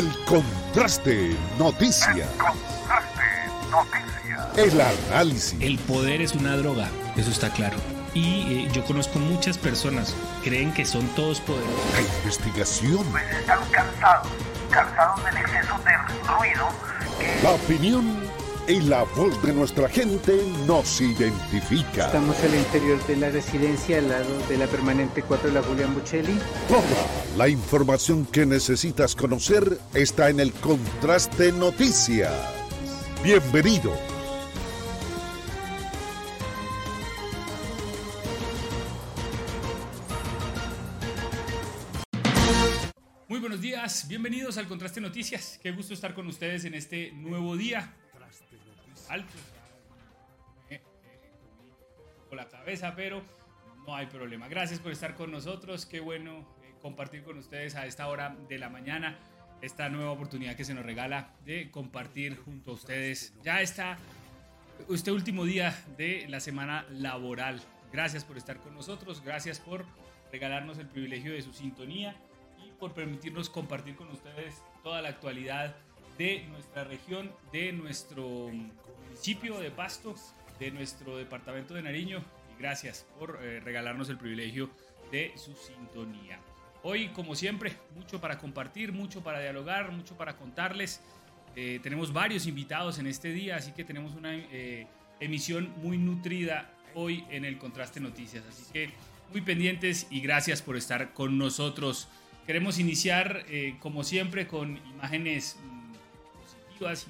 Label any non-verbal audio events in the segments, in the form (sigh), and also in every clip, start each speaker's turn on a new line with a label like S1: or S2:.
S1: El contraste noticia. El contraste noticia. El análisis.
S2: El poder es una droga, eso está claro. Y eh, yo conozco muchas personas, creen que son todos poderosos.
S1: La investigación.
S3: Pues están cansados, cansados del exceso de ruido.
S1: La opinión y la voz de nuestra gente nos identifica.
S4: Estamos al interior de la residencia al lado de la permanente 4 de la Julián Buccelli.
S1: Toda la información que necesitas conocer está en el Contraste Noticias. Bienvenido.
S2: Muy buenos días, bienvenidos al Contraste Noticias. Qué gusto estar con ustedes en este nuevo día alto. Eh, eh, con la cabeza, pero no hay problema. Gracias por estar con nosotros. Qué bueno eh, compartir con ustedes a esta hora de la mañana esta nueva oportunidad que se nos regala de compartir junto a ustedes. Ya está este último día de la semana laboral. Gracias por estar con nosotros. Gracias por regalarnos el privilegio de su sintonía y por permitirnos compartir con ustedes toda la actualidad de nuestra región, de nuestro municipio de Pasto, de nuestro departamento de Nariño. Y gracias por eh, regalarnos el privilegio de su sintonía. Hoy, como siempre, mucho para compartir, mucho para dialogar, mucho para contarles. Eh, tenemos varios invitados en este día, así que tenemos una eh, emisión muy nutrida hoy en el Contraste Noticias. Así que muy pendientes y gracias por estar con nosotros. Queremos iniciar, como siempre, con imágenes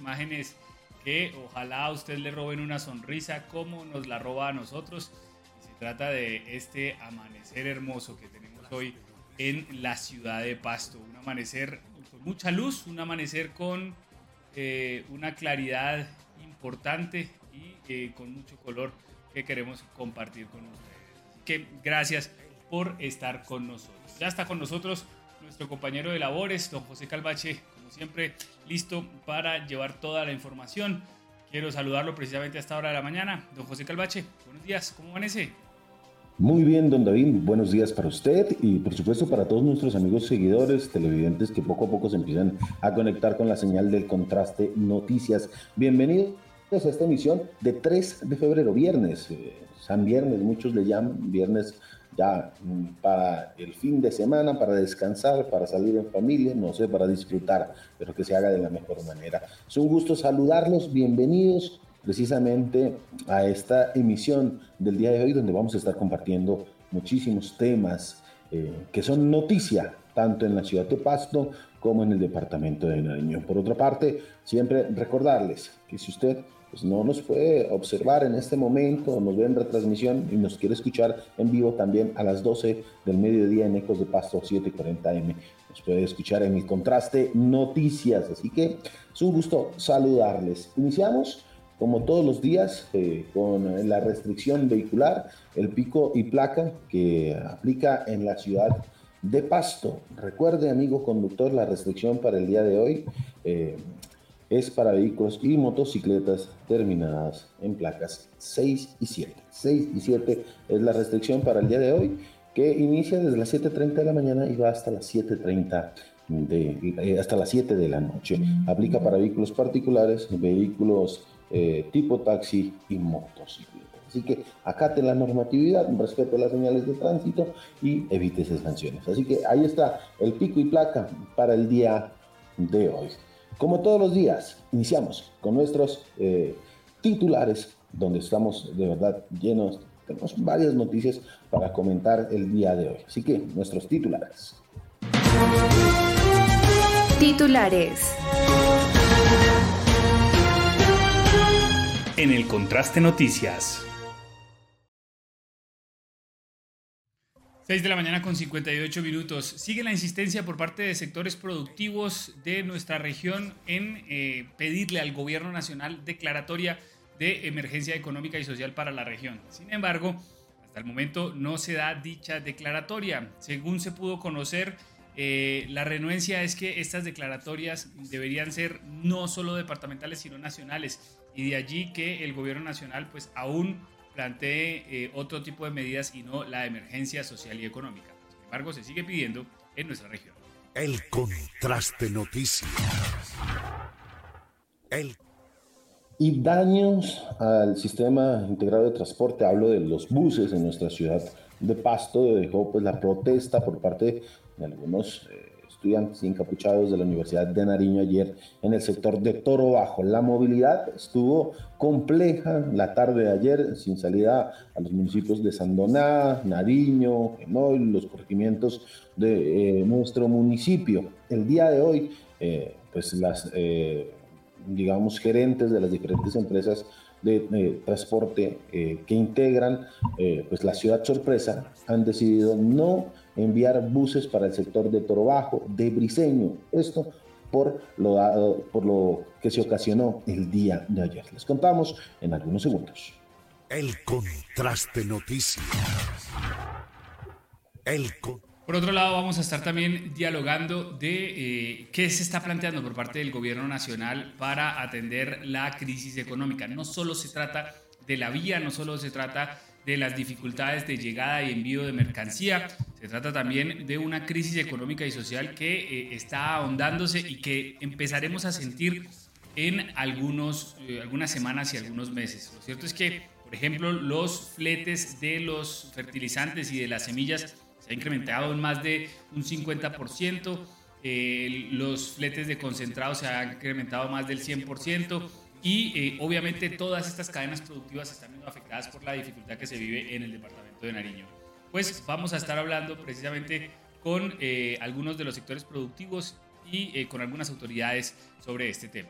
S2: imágenes que ojalá a usted le roben una sonrisa como nos la roba a nosotros. Se trata de este amanecer hermoso que tenemos hoy en la ciudad de Pasto. Un amanecer con mucha luz, un amanecer con eh, una claridad importante y eh, con mucho color que queremos compartir con ustedes. que gracias por estar con nosotros. Ya está con nosotros nuestro compañero de labores, don José Calvache, siempre listo para llevar toda la información. Quiero saludarlo precisamente a esta hora de la mañana. Don José Calvache, buenos días, ¿cómo amanece?
S5: Muy bien, don David, buenos días para usted y por supuesto para todos nuestros amigos seguidores, televidentes que poco a poco se empiezan a conectar con la señal del contraste noticias. Bienvenidos a esta emisión de 3 de febrero, viernes, eh, San Viernes, muchos le llaman, viernes ya mm, para el fin de semana, para descansar, para salir en familia, no sé, para disfrutar, pero que se haga de la mejor manera. Es un gusto saludarlos, bienvenidos precisamente a esta emisión del día de hoy donde vamos a estar compartiendo muchísimos temas eh, que son noticia tanto en la ciudad de Pasto como en el departamento de Nariño. Por otra parte, siempre recordarles que si usted pues no nos puede observar en este momento, nos ve en retransmisión y nos quiere escuchar en vivo también a las 12 del mediodía en Ecos de Pasto 740M. Nos puede escuchar en el contraste noticias, así que es un gusto saludarles. Iniciamos como todos los días eh, con la restricción vehicular, el pico y placa que aplica en la ciudad de Pasto. Recuerde, amigo conductor, la restricción para el día de hoy. Eh, es para vehículos y motocicletas terminadas en placas 6 y 7. 6 y 7 es la restricción para el día de hoy, que inicia desde las 7.30 de la mañana y va hasta las 7.30 de, eh, hasta las 7 de la noche. Aplica para vehículos particulares, vehículos eh, tipo taxi y motocicletas. Así que acate la normatividad, respete las señales de tránsito y evite esas sanciones. Así que ahí está el pico y placa para el día de hoy. Como todos los días, iniciamos con nuestros eh, titulares, donde estamos de verdad llenos, tenemos varias noticias para comentar el día de hoy. Así que nuestros titulares.
S6: Titulares.
S2: En el Contraste Noticias. 6 de la mañana con 58 minutos. Sigue la insistencia por parte de sectores productivos de nuestra región en eh, pedirle al gobierno nacional declaratoria de emergencia económica y social para la región. Sin embargo, hasta el momento no se da dicha declaratoria. Según se pudo conocer, eh, la renuencia es que estas declaratorias deberían ser no solo departamentales, sino nacionales. Y de allí que el gobierno nacional pues aún plantee eh, otro tipo de medidas y no la emergencia social y económica. Sin embargo, se sigue pidiendo en nuestra región.
S1: El contraste noticias. El
S5: y daños al sistema integrado de transporte. Hablo de los buses en nuestra ciudad de Pasto. Dejó pues la protesta por parte de algunos eh, estudiantes encapuchados de la Universidad de Nariño ayer en el sector de Toro Bajo. La movilidad estuvo compleja la tarde de ayer, sin salida a los municipios de Sandoná, Nariño, Genoy, los corregimientos de eh, nuestro municipio. El día de hoy, eh, pues las digamos, gerentes de las diferentes empresas de, transporte eh, que integran eh, pues la ciudad sorpresa han decidido no enviar buses para el sector de Toro Bajo, de Briseño. Esto por lo, dado, por lo que se ocasionó el día de ayer. Les contamos en algunos segundos.
S1: El contraste noticias.
S2: El contraste por otro lado, vamos a estar también dialogando de eh, qué se está planteando por parte del gobierno nacional para atender la crisis económica. No solo se trata de la vía, no solo se trata de las dificultades de llegada y envío de mercancía, se trata también de una crisis económica y social que eh, está ahondándose y que empezaremos a sentir en algunos, eh, algunas semanas y algunos meses. Lo cierto es que, por ejemplo, los fletes de los fertilizantes y de las semillas ha incrementado en más de un 50%. Eh, los fletes de concentrados se han incrementado más del 100% y eh, obviamente todas estas cadenas productivas están siendo afectadas por la dificultad que se vive en el departamento de Nariño. Pues vamos a estar hablando precisamente con eh, algunos de los sectores productivos y con algunas autoridades sobre este tema.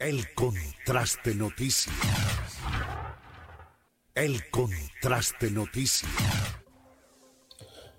S1: El contraste noticias. El contraste noticias.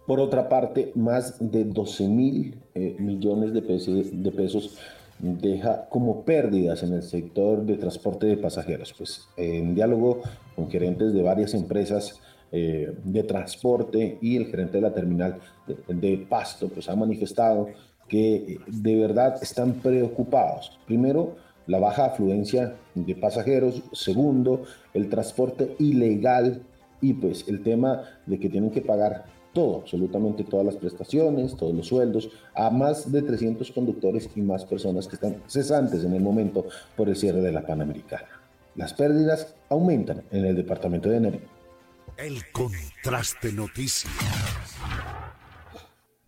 S5: Por otra parte, más de 12 mil eh, millones de pesos, de pesos deja como pérdidas en el sector de transporte de pasajeros. Pues en diálogo con gerentes de varias empresas eh, de transporte y el gerente de la terminal de, Pasto, pues ha manifestado que eh, de verdad están preocupados. Primero, la baja afluencia de pasajeros. Segundo, el transporte ilegal y pues el tema de que tienen que pagar todo, absolutamente todas las prestaciones, todos los sueldos, a más de 300 conductores y más personas que están cesantes en el momento por el cierre de la Panamericana. Las pérdidas aumentan en el departamento de Nariño.
S1: El contraste noticias.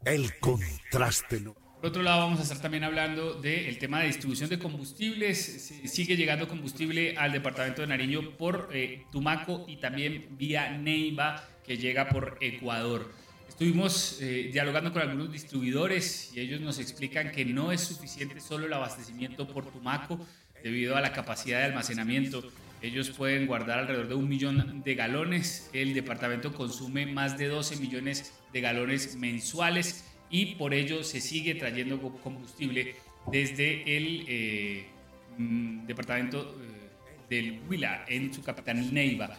S1: El contraste
S2: noticias. Por otro lado, vamos a estar también hablando del tema de distribución de combustibles. Sigue llegando combustible al departamento de Nariño por eh, Tumaco y también vía Neiva que llega por Ecuador. Estuvimos eh, dialogando con algunos distribuidores y ellos nos explican que no es suficiente solo el abastecimiento por Tumaco debido a la capacidad de almacenamiento. Ellos pueden guardar alrededor de un millón de galones. El departamento consume más de 12 millones de galones mensuales y por ello se sigue trayendo combustible desde el eh, mm, departamento eh, del Huila en su capital Neiva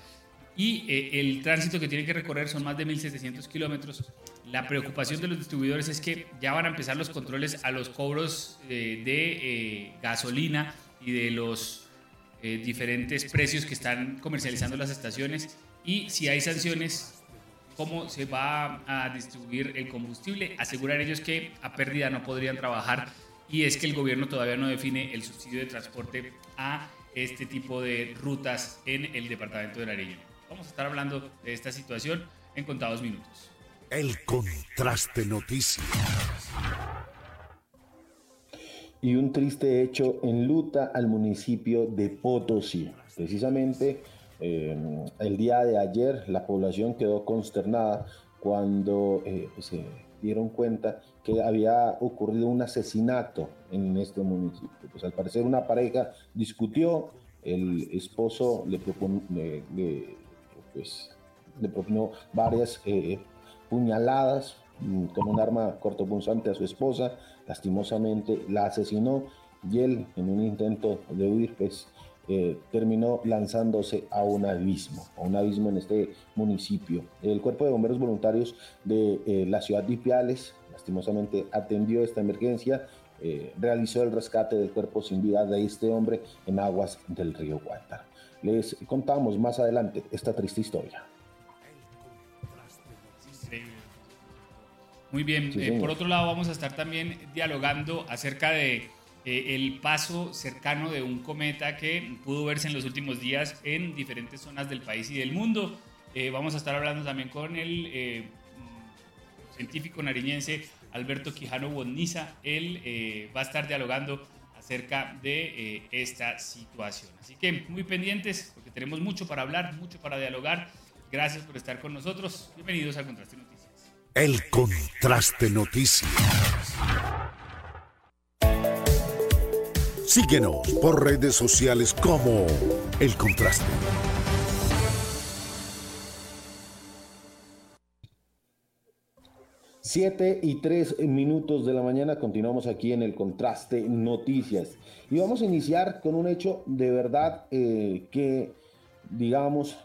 S2: y eh, el tránsito que tiene que recorrer son más de 1.700 kilómetros. La preocupación de los distribuidores es que ya van a empezar los controles a los cobros eh, de eh, gasolina y de los diferentes precios que están comercializando las estaciones y si hay sanciones, cómo se va a distribuir el combustible. Asegurar ellos que a pérdida no podrían trabajar y es que el gobierno todavía no define el subsidio de transporte a este tipo de rutas en el departamento de Nariño. Vamos a estar hablando de esta situación en contados minutos.
S1: El contraste noticias.
S5: Y un triste hecho en luta al municipio de Potosí. Precisamente eh, el día de ayer la población quedó consternada cuando eh, se dieron cuenta que había ocurrido un asesinato en este municipio. Pues al parecer una pareja discutió, el esposo le, propuso pues le propinó varias eh, puñaladas mm, con un arma cortopunzante a su esposa, lastimosamente la asesinó y él en un intento de huir pues eh, terminó lanzándose a un abismo, a un abismo en este municipio. El cuerpo de bomberos voluntarios de eh, la ciudad de Ipiales lastimosamente atendió esta emergencia, realizó el rescate del cuerpo sin vida de este hombre en aguas del río Guantánamo. Les contamos más adelante esta triste historia.
S2: Muy bien. Eh, por otro lado, vamos a estar también dialogando acerca de eh, el paso cercano de un cometa que pudo verse en los últimos días en diferentes zonas del país y del mundo. Eh, vamos a estar hablando también con el científico nariñense Alberto Quijano Boniza. Él va a estar dialogando acerca de esta situación. Así que muy pendientes porque tenemos mucho para hablar, mucho para dialogar. Gracias por estar con nosotros. Bienvenidos al Contraste Noticias.
S1: El Contraste Noticias. Síguenos por redes sociales como El Contraste.
S5: Siete y tres minutos de la mañana continuamos aquí en el Contraste Noticias y vamos a iniciar con un hecho de verdad eh, que, digamos,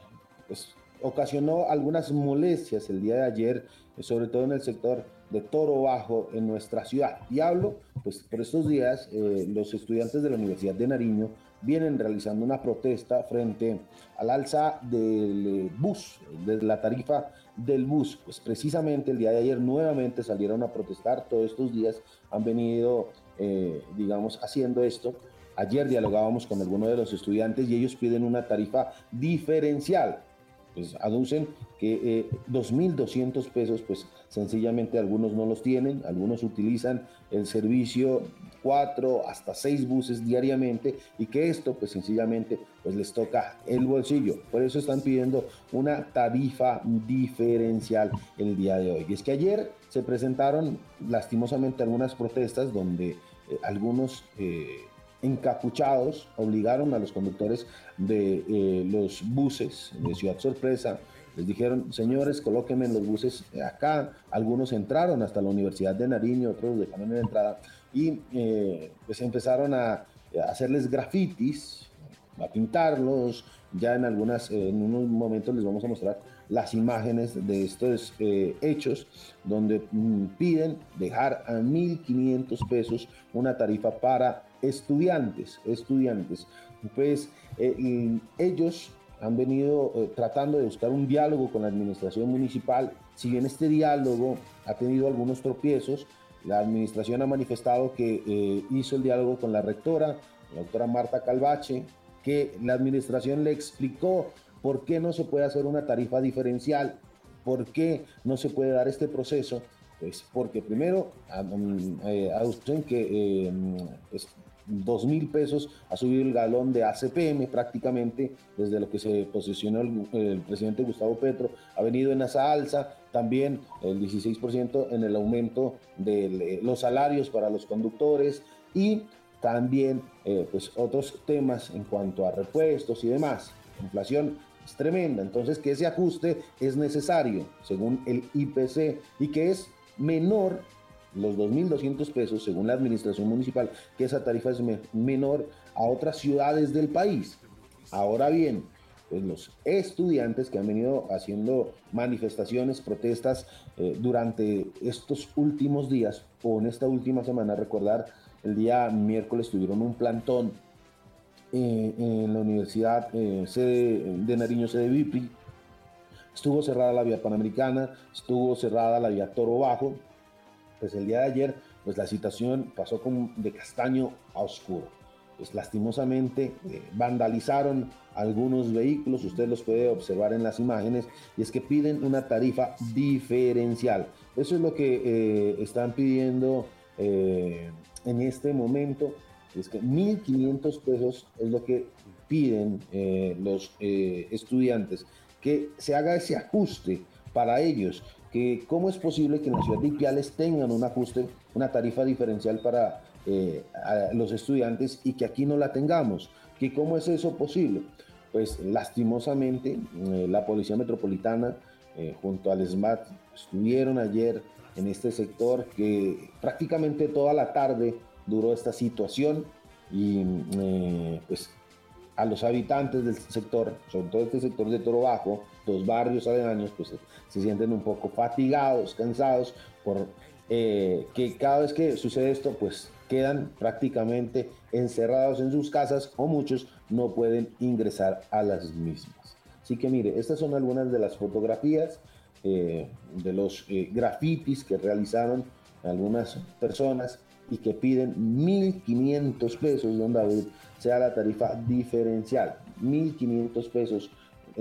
S5: pues, ocasionó algunas molestias el día de ayer sobre todo en el sector de Toro Bajo en nuestra ciudad. Y hablo, pues por estos días eh, los estudiantes de la Universidad de Nariño vienen realizando una protesta frente al alza del bus, de la tarifa del bus. Pues precisamente el día de ayer nuevamente salieron a protestar, todos estos días han venido, eh, digamos, haciendo esto. Ayer dialogábamos con algunos de los estudiantes y ellos piden una tarifa diferencial pues aducen que eh, 2.200 pesos, pues sencillamente algunos no los tienen, algunos utilizan el servicio cuatro hasta seis buses diariamente y que esto pues sencillamente pues les toca el bolsillo. Por eso están pidiendo una tarifa diferencial el día de hoy. Y es que ayer se presentaron lastimosamente algunas protestas donde eh, algunos... Eh, encapuchados obligaron a los conductores de eh, los buses de Ciudad Sorpresa. Les dijeron, señores, colóquenme en los buses acá. Algunos entraron hasta la Universidad de Nariño, otros dejaron en la entrada y eh, pues empezaron a, hacerles grafitis, a pintarlos. Ya en algunas, en unos momentos les vamos a mostrar las imágenes de estos eh, hechos donde mm, piden dejar a 1.500 pesos una tarifa para estudiantes, estudiantes. Pues eh, ellos han venido eh, tratando de buscar un diálogo con la administración municipal. Si bien este diálogo ha tenido algunos tropiezos, la administración ha manifestado que eh, hizo el diálogo con la rectora, la doctora Marta Calvache, que la administración le explicó por qué no se puede hacer una tarifa diferencial, por qué no se puede dar este proceso. Pues porque primero aducen que dos mil pesos ha subido el galón de ACPM prácticamente desde lo que se posicionó el, presidente Gustavo Petro, ha venido en esa alza, también el 16% en el aumento de eh, los salarios para los conductores y también eh, pues otros temas en cuanto a repuestos y demás. La inflación es tremenda, entonces que ese ajuste es necesario según el IPC y que es menor los 2.200 pesos, según la administración municipal, que esa tarifa es menor a otras ciudades del país. Ahora bien, pues los estudiantes que han venido haciendo manifestaciones, protestas eh, durante estos últimos días o en esta última semana, recordar, el día miércoles tuvieron un plantón eh, en la Universidad eh, sede de Nariño, sede VIPRI. Estuvo cerrada la vía Panamericana, estuvo cerrada la vía Toro Bajo, pues el día de ayer, pues la situación pasó como de castaño a oscuro. Pues lastimosamente eh, vandalizaron algunos vehículos, usted los puede observar en las imágenes, y es que piden una tarifa diferencial. Eso es lo que eh, están pidiendo eh, en este momento, es que 1.500 pesos es lo que piden los estudiantes, que se haga ese ajuste para ellos que cómo es posible que en la ciudad de Ipiales tengan un ajuste, una tarifa diferencial para eh, los estudiantes y que aquí no la tengamos. ¿Que ¿Cómo es eso posible? Pues lastimosamente eh, la Policía Metropolitana eh, junto al SMAT estuvieron ayer en este sector que prácticamente toda la tarde duró esta situación y pues a los habitantes del sector, sobre todo este sector de Toro Bajo, los barrios aledaños, pues se sienten un poco fatigados, cansados, por eh, que cada vez que sucede esto, pues quedan prácticamente encerrados en sus casas o muchos no pueden ingresar a las mismas. Así que mire, estas son algunas de las fotografías eh, de los eh, grafitis que realizaron algunas personas y que piden 1.500 pesos, don David, sea la tarifa diferencial. 1.500 pesos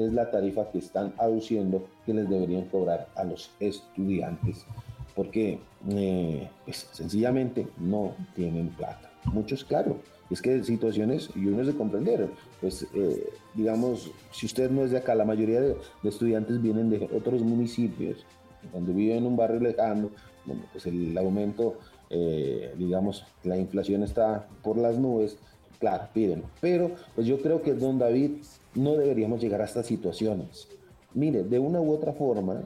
S5: es la tarifa que están aduciendo que les deberían cobrar a los estudiantes, porque eh, pues, sencillamente no tienen plata. Muchos, claro, es que situaciones, y uno es de comprender, pues eh, digamos, si usted no es de acá, la mayoría de, estudiantes vienen de otros municipios, donde viven en un barrio lejano, pues el aumento, eh, digamos, la inflación está por las nubes, claro, piden. Pero pues yo creo que, don David, no deberíamos llegar a estas situaciones. Mire, de una u otra forma,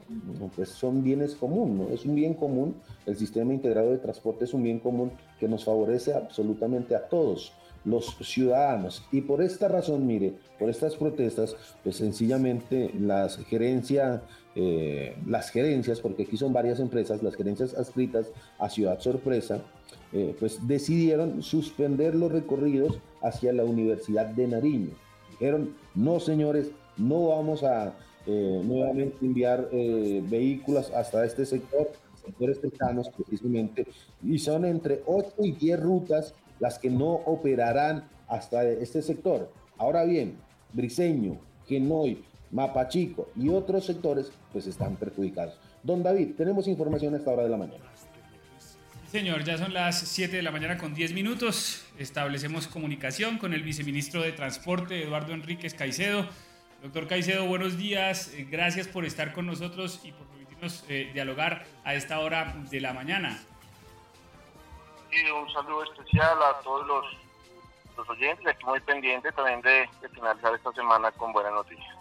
S5: pues son bienes comunes, ¿no? Es un bien común, el sistema integrado de transporte es un bien común que nos favorece absolutamente a todos los ciudadanos. Y por esta razón, mire, por estas protestas, pues sencillamente las gerencias, eh, las gerencias, porque aquí son varias empresas, las gerencias adscritas a Ciudad Sorpresa, eh, pues decidieron suspender los recorridos hacia la Universidad de Nariño. Dijeron, no señores, no vamos a eh, nuevamente enviar vehículos hasta este sector, sectores cercanos precisamente, y son entre 8 y 10 rutas las que no operarán hasta este sector. Ahora bien, Briseño, Genoy, Mapachico y otros sectores pues están perjudicados. Don David, tenemos información a esta hora de la mañana.
S2: Señor, ya son las 7 de la mañana con 10 minutos. Establecemos comunicación con el viceministro de Transporte, Eduardo Enríquez Caicedo. Doctor Caicedo, buenos días. Eh, gracias por estar con nosotros y por permitirnos eh, dialogar a esta hora de la mañana
S7: un saludo especial a todos los, los oyentes, aquí muy pendiente también de, finalizar esta semana con buenas noticias.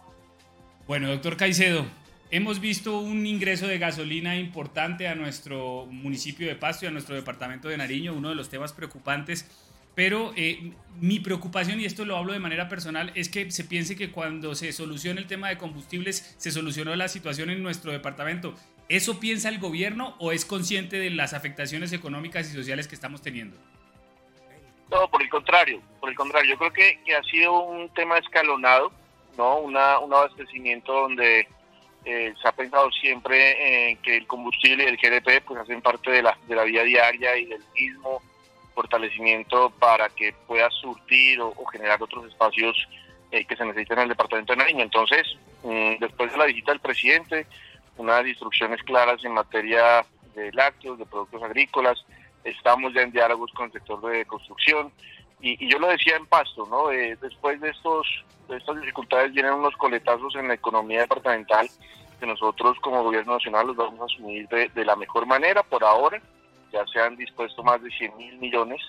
S2: Bueno, doctor Caicedo, hemos visto un ingreso de gasolina importante a nuestro municipio de Pasto y a nuestro departamento de Nariño, uno de los temas preocupantes. Pero eh, mi preocupación, y esto lo hablo de manera personal, es que se piense que cuando se solucione el tema de combustibles, se solucionó la situación en nuestro departamento. ¿Eso piensa el gobierno o es consciente de las afectaciones económicas y sociales que estamos teniendo?
S7: No, por el contrario, por el contrario, yo creo que, ha sido un tema escalonado, ¿no? Una, un abastecimiento donde eh, se ha pensado siempre que el combustible y el GDP pues hacen parte de la, de la vida diaria y del mismo fortalecimiento para que pueda surtir o, generar otros espacios eh, que se necesitan en el departamento de Nariño. Entonces, mm, después de la visita del presidente, unas instrucciones claras en materia de lácteos, de productos agrícolas. Estamos ya en diálogos con el sector de construcción. Y, yo lo decía en Pasto, ¿no? Eh, después de, estos, de estas dificultades vienen unos coletazos en la economía departamental que nosotros como gobierno nacional los vamos a asumir de, la mejor manera. Por ahora ya se han dispuesto más de 100 mil millones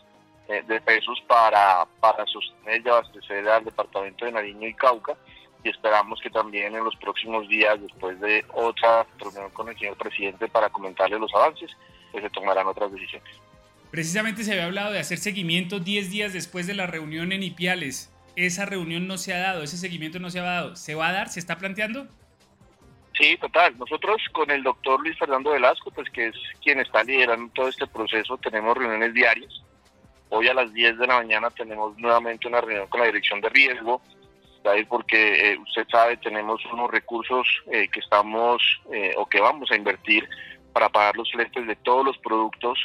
S7: eh, de pesos para, para sostener y abastecer al departamento de Nariño y Cauca y esperamos que también en los próximos días, después de otra reunión con el señor presidente para comentarle los avances, pues se tomarán otras decisiones.
S2: Precisamente se había hablado de hacer seguimiento 10 días después de la reunión en Ipiales. Esa reunión no se ha dado, ese seguimiento no se ha dado. ¿Se va a dar? ¿Se está planteando?
S7: Sí, total. Nosotros con el doctor Luis Fernando Velasco, pues que es quien está liderando todo este proceso, tenemos reuniones diarias. Hoy a las 10 de la mañana tenemos nuevamente una reunión con la dirección de riesgo porque eh, usted sabe, tenemos unos recursos eh, que estamos eh, o que vamos a invertir para pagar los fletes de todos los productos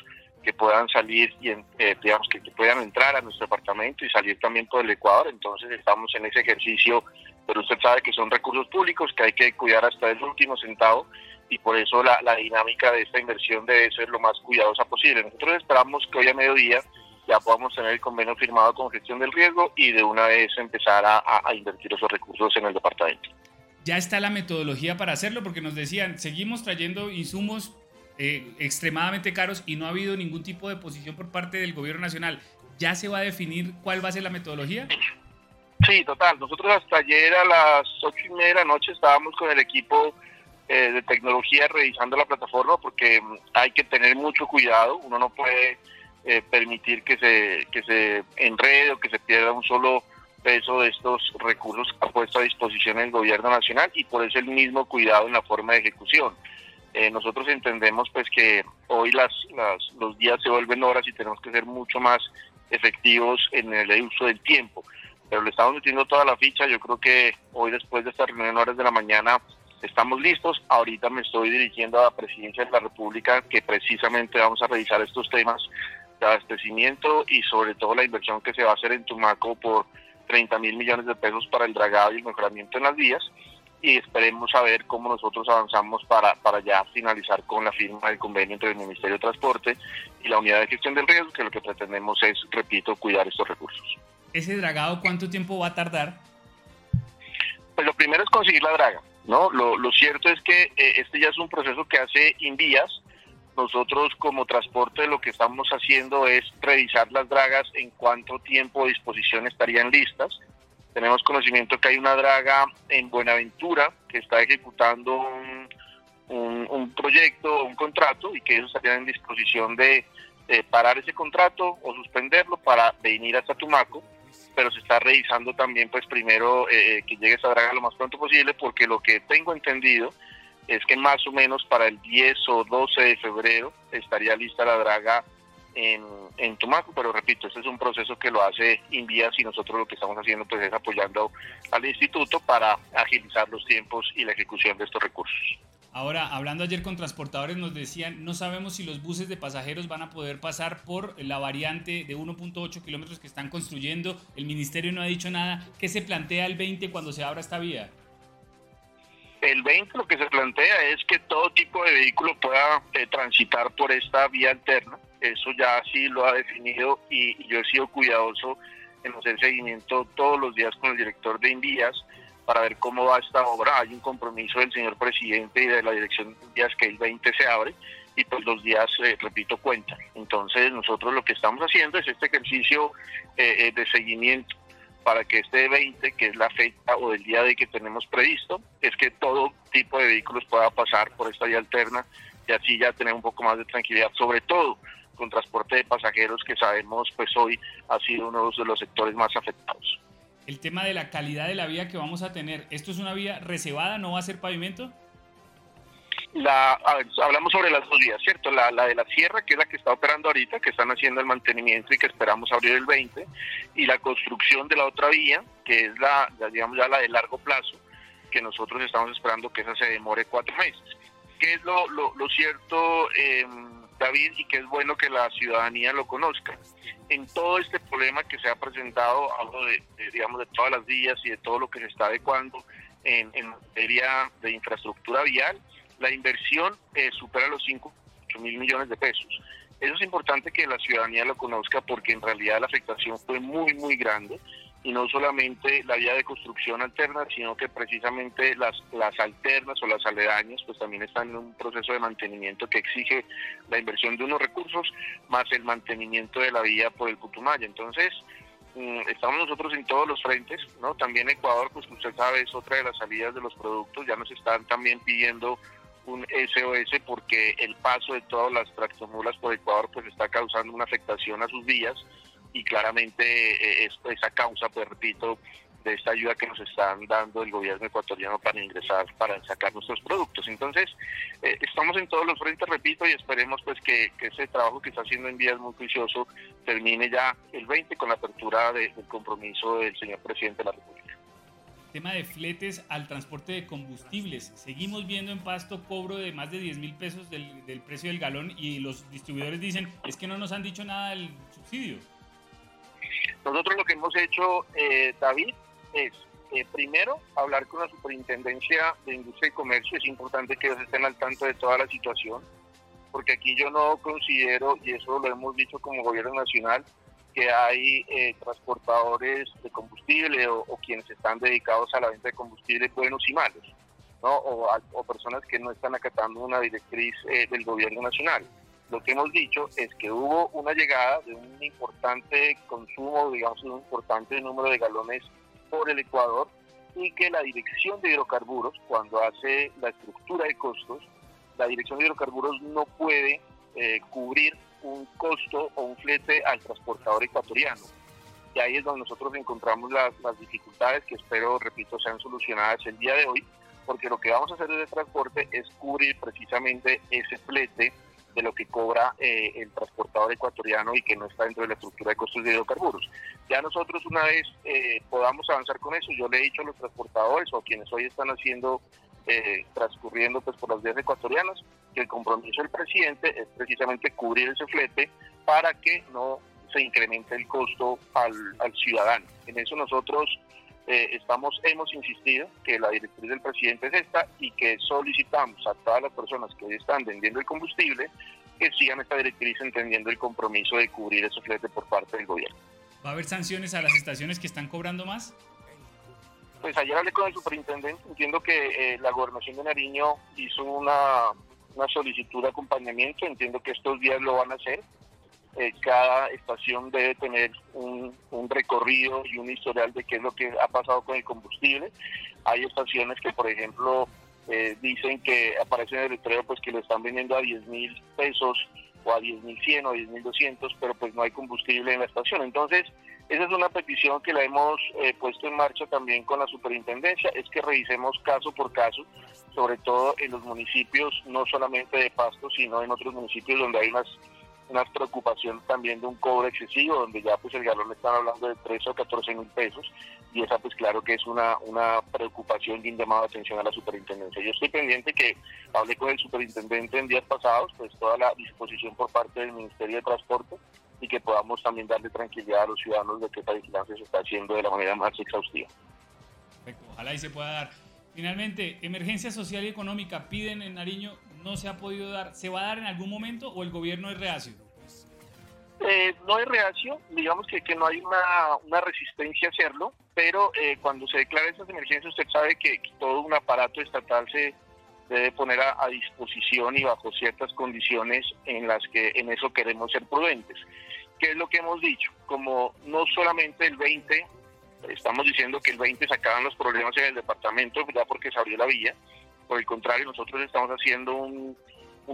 S7: que puedan salir y digamos que, puedan entrar a nuestro departamento y salir también por el Ecuador. Entonces estamos en ese ejercicio, pero usted sabe que son recursos públicos que hay que cuidar hasta el último centavo y por eso la, la dinámica de esta inversión debe ser lo más cuidadosa posible. Nosotros esperamos que hoy a mediodía ya podamos tener el convenio firmado con gestión del riesgo y de una vez empezar a, invertir esos recursos en el departamento.
S2: Ya está la metodología para hacerlo porque nos decían, seguimos trayendo insumos eh, extremadamente caros y no ha habido ningún tipo de posición por parte del gobierno nacional. ¿Ya se va a definir cuál va a ser la metodología?
S7: Sí, total. Nosotros hasta ayer a las ocho y media de la noche estábamos con el equipo eh, de tecnología revisando la plataforma porque mm, hay que tener mucho cuidado. Uno no puede eh, permitir que se, que se enrede o que se pierda un solo peso de estos recursos que ha puesto a disposición el gobierno nacional y por eso el mismo cuidado en la forma de ejecución. Eh, nosotros entendemos pues que hoy las, las, los días se vuelven horas y tenemos que ser mucho más efectivos en el uso del tiempo. pero le estamos metiendo toda la ficha. Yo creo que hoy después de esta reunión horas de la mañana estamos listos. Ahorita me estoy dirigiendo a la presidencia de la República que precisamente vamos a revisar estos temas de abastecimiento y sobre todo la inversión que se va a hacer en Tumaco por 30 mil millones de pesos para el dragado y el mejoramiento en las vías y esperemos a ver cómo nosotros avanzamos para, para ya finalizar con la firma del convenio entre el Ministerio de Transporte y la Unidad de Gestión del Riesgo, que lo que pretendemos es, repito, cuidar estos recursos.
S2: ¿Ese dragado cuánto tiempo va a tardar?
S7: Pues lo primero es conseguir la draga, ¿no? Lo, lo cierto es que eh, este ya es un proceso que hace Invías. Nosotros como transporte lo que estamos haciendo es revisar las dragas en cuánto tiempo de disposición estarían listas tenemos conocimiento que hay una draga en Buenaventura que está ejecutando un, proyecto, un contrato, y que ellos estarían en disposición de, parar ese contrato o suspenderlo para venir hasta Tumaco, pero se está revisando también, pues primero eh, que llegue esa draga lo más pronto posible, porque lo que tengo entendido es que más o menos para el 10 o 12 de febrero estaría lista la draga en, en Tumaco, pero repito, este es un proceso que lo hace Invías y nosotros lo que estamos haciendo pues es apoyando al instituto para agilizar los tiempos y la ejecución de estos recursos.
S2: Ahora, hablando ayer con transportadores, nos decían, no sabemos si los buses de pasajeros van a poder pasar por la variante de 1.8 kilómetros que están construyendo. El ministerio no ha dicho nada. ¿Qué se plantea el 20 cuando se abra esta vía?
S7: El 20 lo que se plantea es que todo tipo de vehículo pueda eh, transitar por esta vía alterna eso ya sí lo ha definido y, yo he sido cuidadoso en hacer seguimiento todos los días con el director de Invías para ver cómo va esta obra. Hay un compromiso del señor presidente y de la dirección de Invías que el 20 se abre y pues los días, eh, repito, cuentan. Entonces nosotros lo que estamos haciendo es este ejercicio eh, eh, de seguimiento para que este 20, que es la fecha o el día de que tenemos previsto, es que todo tipo de vehículos pueda pasar por esta vía alterna y así ya tener un poco más de tranquilidad, sobre todo con transporte de pasajeros que sabemos pues hoy ha sido uno de los sectores más afectados.
S2: El tema de la calidad de la vía que vamos a tener, ¿esto es una vía reservada, no va a ser pavimento?
S7: La, hablamos sobre las dos vías, ¿cierto? La, la, de la sierra, que es la que está operando ahorita, que están haciendo el mantenimiento y que esperamos abrir el 20, y la construcción de la otra vía, que es la, digamos ya la de largo plazo, que nosotros estamos esperando que esa se demore cuatro meses. ¿Qué es lo, lo, lo cierto? Eh, David, y que es bueno que la ciudadanía lo conozca. En todo este problema que se ha presentado, hablo de, digamos, de todas las vías y de todo lo que se está adecuando en, materia de infraestructura vial, la inversión eh, supera los 5 mil millones de pesos. Eso es importante que la ciudadanía lo conozca porque en realidad la afectación fue muy, muy grande y no solamente la vía de construcción alterna, sino que precisamente las, las alternas o las aledañas pues también están en un proceso de mantenimiento que exige la inversión de unos recursos más el mantenimiento de la vía por el Putumaya. Entonces, mm, estamos nosotros en todos los frentes, ¿no? También Ecuador, pues usted sabe, es otra de las salidas de los productos, ya nos están también pidiendo un SOS porque el paso de todas las tractomulas por Ecuador pues está causando una afectación a sus vías y claramente eh, es esa causa, pues repito, de esta ayuda que nos están dando el gobierno ecuatoriano para ingresar, para sacar nuestros productos. Entonces, eh, estamos en todos los frentes, repito, y esperemos pues que, ese trabajo que está haciendo en vías muy juicioso termine ya el 20 con la apertura del compromiso del señor presidente de la República.
S2: Tema de fletes al transporte de combustibles. Seguimos viendo en Pasto cobro de más de 10 mil pesos del, del precio del galón y los distribuidores dicen, es que no nos han dicho nada del subsidio.
S7: Nosotros lo que hemos hecho, eh, David, es eh, primero hablar con la Superintendencia de Industria y Comercio. Es importante que ellos estén al tanto de toda la situación, porque aquí yo no considero, y eso lo hemos dicho como gobierno nacional, que hay eh, transportadores de combustible o, quienes están dedicados a la venta de combustible buenos y malos, ¿no? o, o personas que no están acatando una directriz del gobierno nacional lo que hemos dicho es que hubo una llegada de un importante consumo, digamos, un importante número de galones por el Ecuador y que la Dirección de Hidrocarburos, cuando hace la estructura de costos, la Dirección de Hidrocarburos no puede eh, cubrir un costo o un flete al transportador ecuatoriano. Y ahí es donde nosotros encontramos las, las dificultades que espero, repito, sean solucionadas el día de hoy, porque lo que vamos a hacer desde transporte es cubrir precisamente ese flete de lo que cobra eh, el transportador ecuatoriano y que no está dentro de la estructura de costos de hidrocarburos. Ya nosotros una vez eh, podamos avanzar con eso, yo le he dicho a los transportadores o a quienes hoy están haciendo, eh, transcurriendo pues por las vías ecuatorianas, que el compromiso del presidente es precisamente cubrir ese flete para que no se incremente el costo al, al ciudadano. En eso nosotros eh, estamos, hemos insistido que la directriz del presidente es esta y que solicitamos a todas las personas que hoy están vendiendo el combustible que sigan esta directriz entendiendo el compromiso de cubrir ese flete por parte del gobierno.
S2: ¿Va a haber sanciones a las estaciones que están cobrando más?
S7: Pues ayer hablé con el superintendente, entiendo que eh, la gobernación de Nariño hizo una, una solicitud de acompañamiento, entiendo que estos días lo van a hacer, eh, cada estación debe tener un, recorrido y un historial de qué es lo que ha pasado con el combustible. Hay estaciones que, por ejemplo, eh, dicen que aparece en el letrero pues que lo están vendiendo a 10 mil pesos o a 10 mil 100 o 10 mil 200, pero pues no hay combustible en la estación. Entonces, esa es una petición que la hemos eh, puesto en marcha también con la superintendencia, es que revisemos caso por caso, sobre todo en los municipios, no solamente de Pasto, sino en otros municipios donde hay unas una preocupación también de un cobro excesivo, donde ya pues el galón están hablando de 13 o 14 mil pesos, y esa pues claro que es una, una preocupación y un llamado de atención a la superintendencia. Yo estoy pendiente que hablé con el superintendente en días pasados, pues toda la disposición por parte del Ministerio de Transporte y que podamos también darle tranquilidad a los ciudadanos de que esta vigilancia se está haciendo de la manera más exhaustiva.
S2: Perfecto, ojalá y se pueda dar. Finalmente, emergencia social y económica piden en Nariño no se ha podido dar, ¿se va a dar en algún momento o el gobierno es reacio?
S7: Eh, no es reacio, digamos que, que no hay una, una resistencia a hacerlo, pero eh, cuando se declaran esas emergencias usted sabe que, todo un aparato estatal se debe poner a, a, disposición y bajo ciertas condiciones en las que en eso queremos ser prudentes. ¿Qué es lo que hemos dicho? Como no solamente el 20, estamos diciendo que el 20 se acaban los problemas en el departamento, ya porque se abrió la vía, por el contrario, nosotros estamos haciendo un,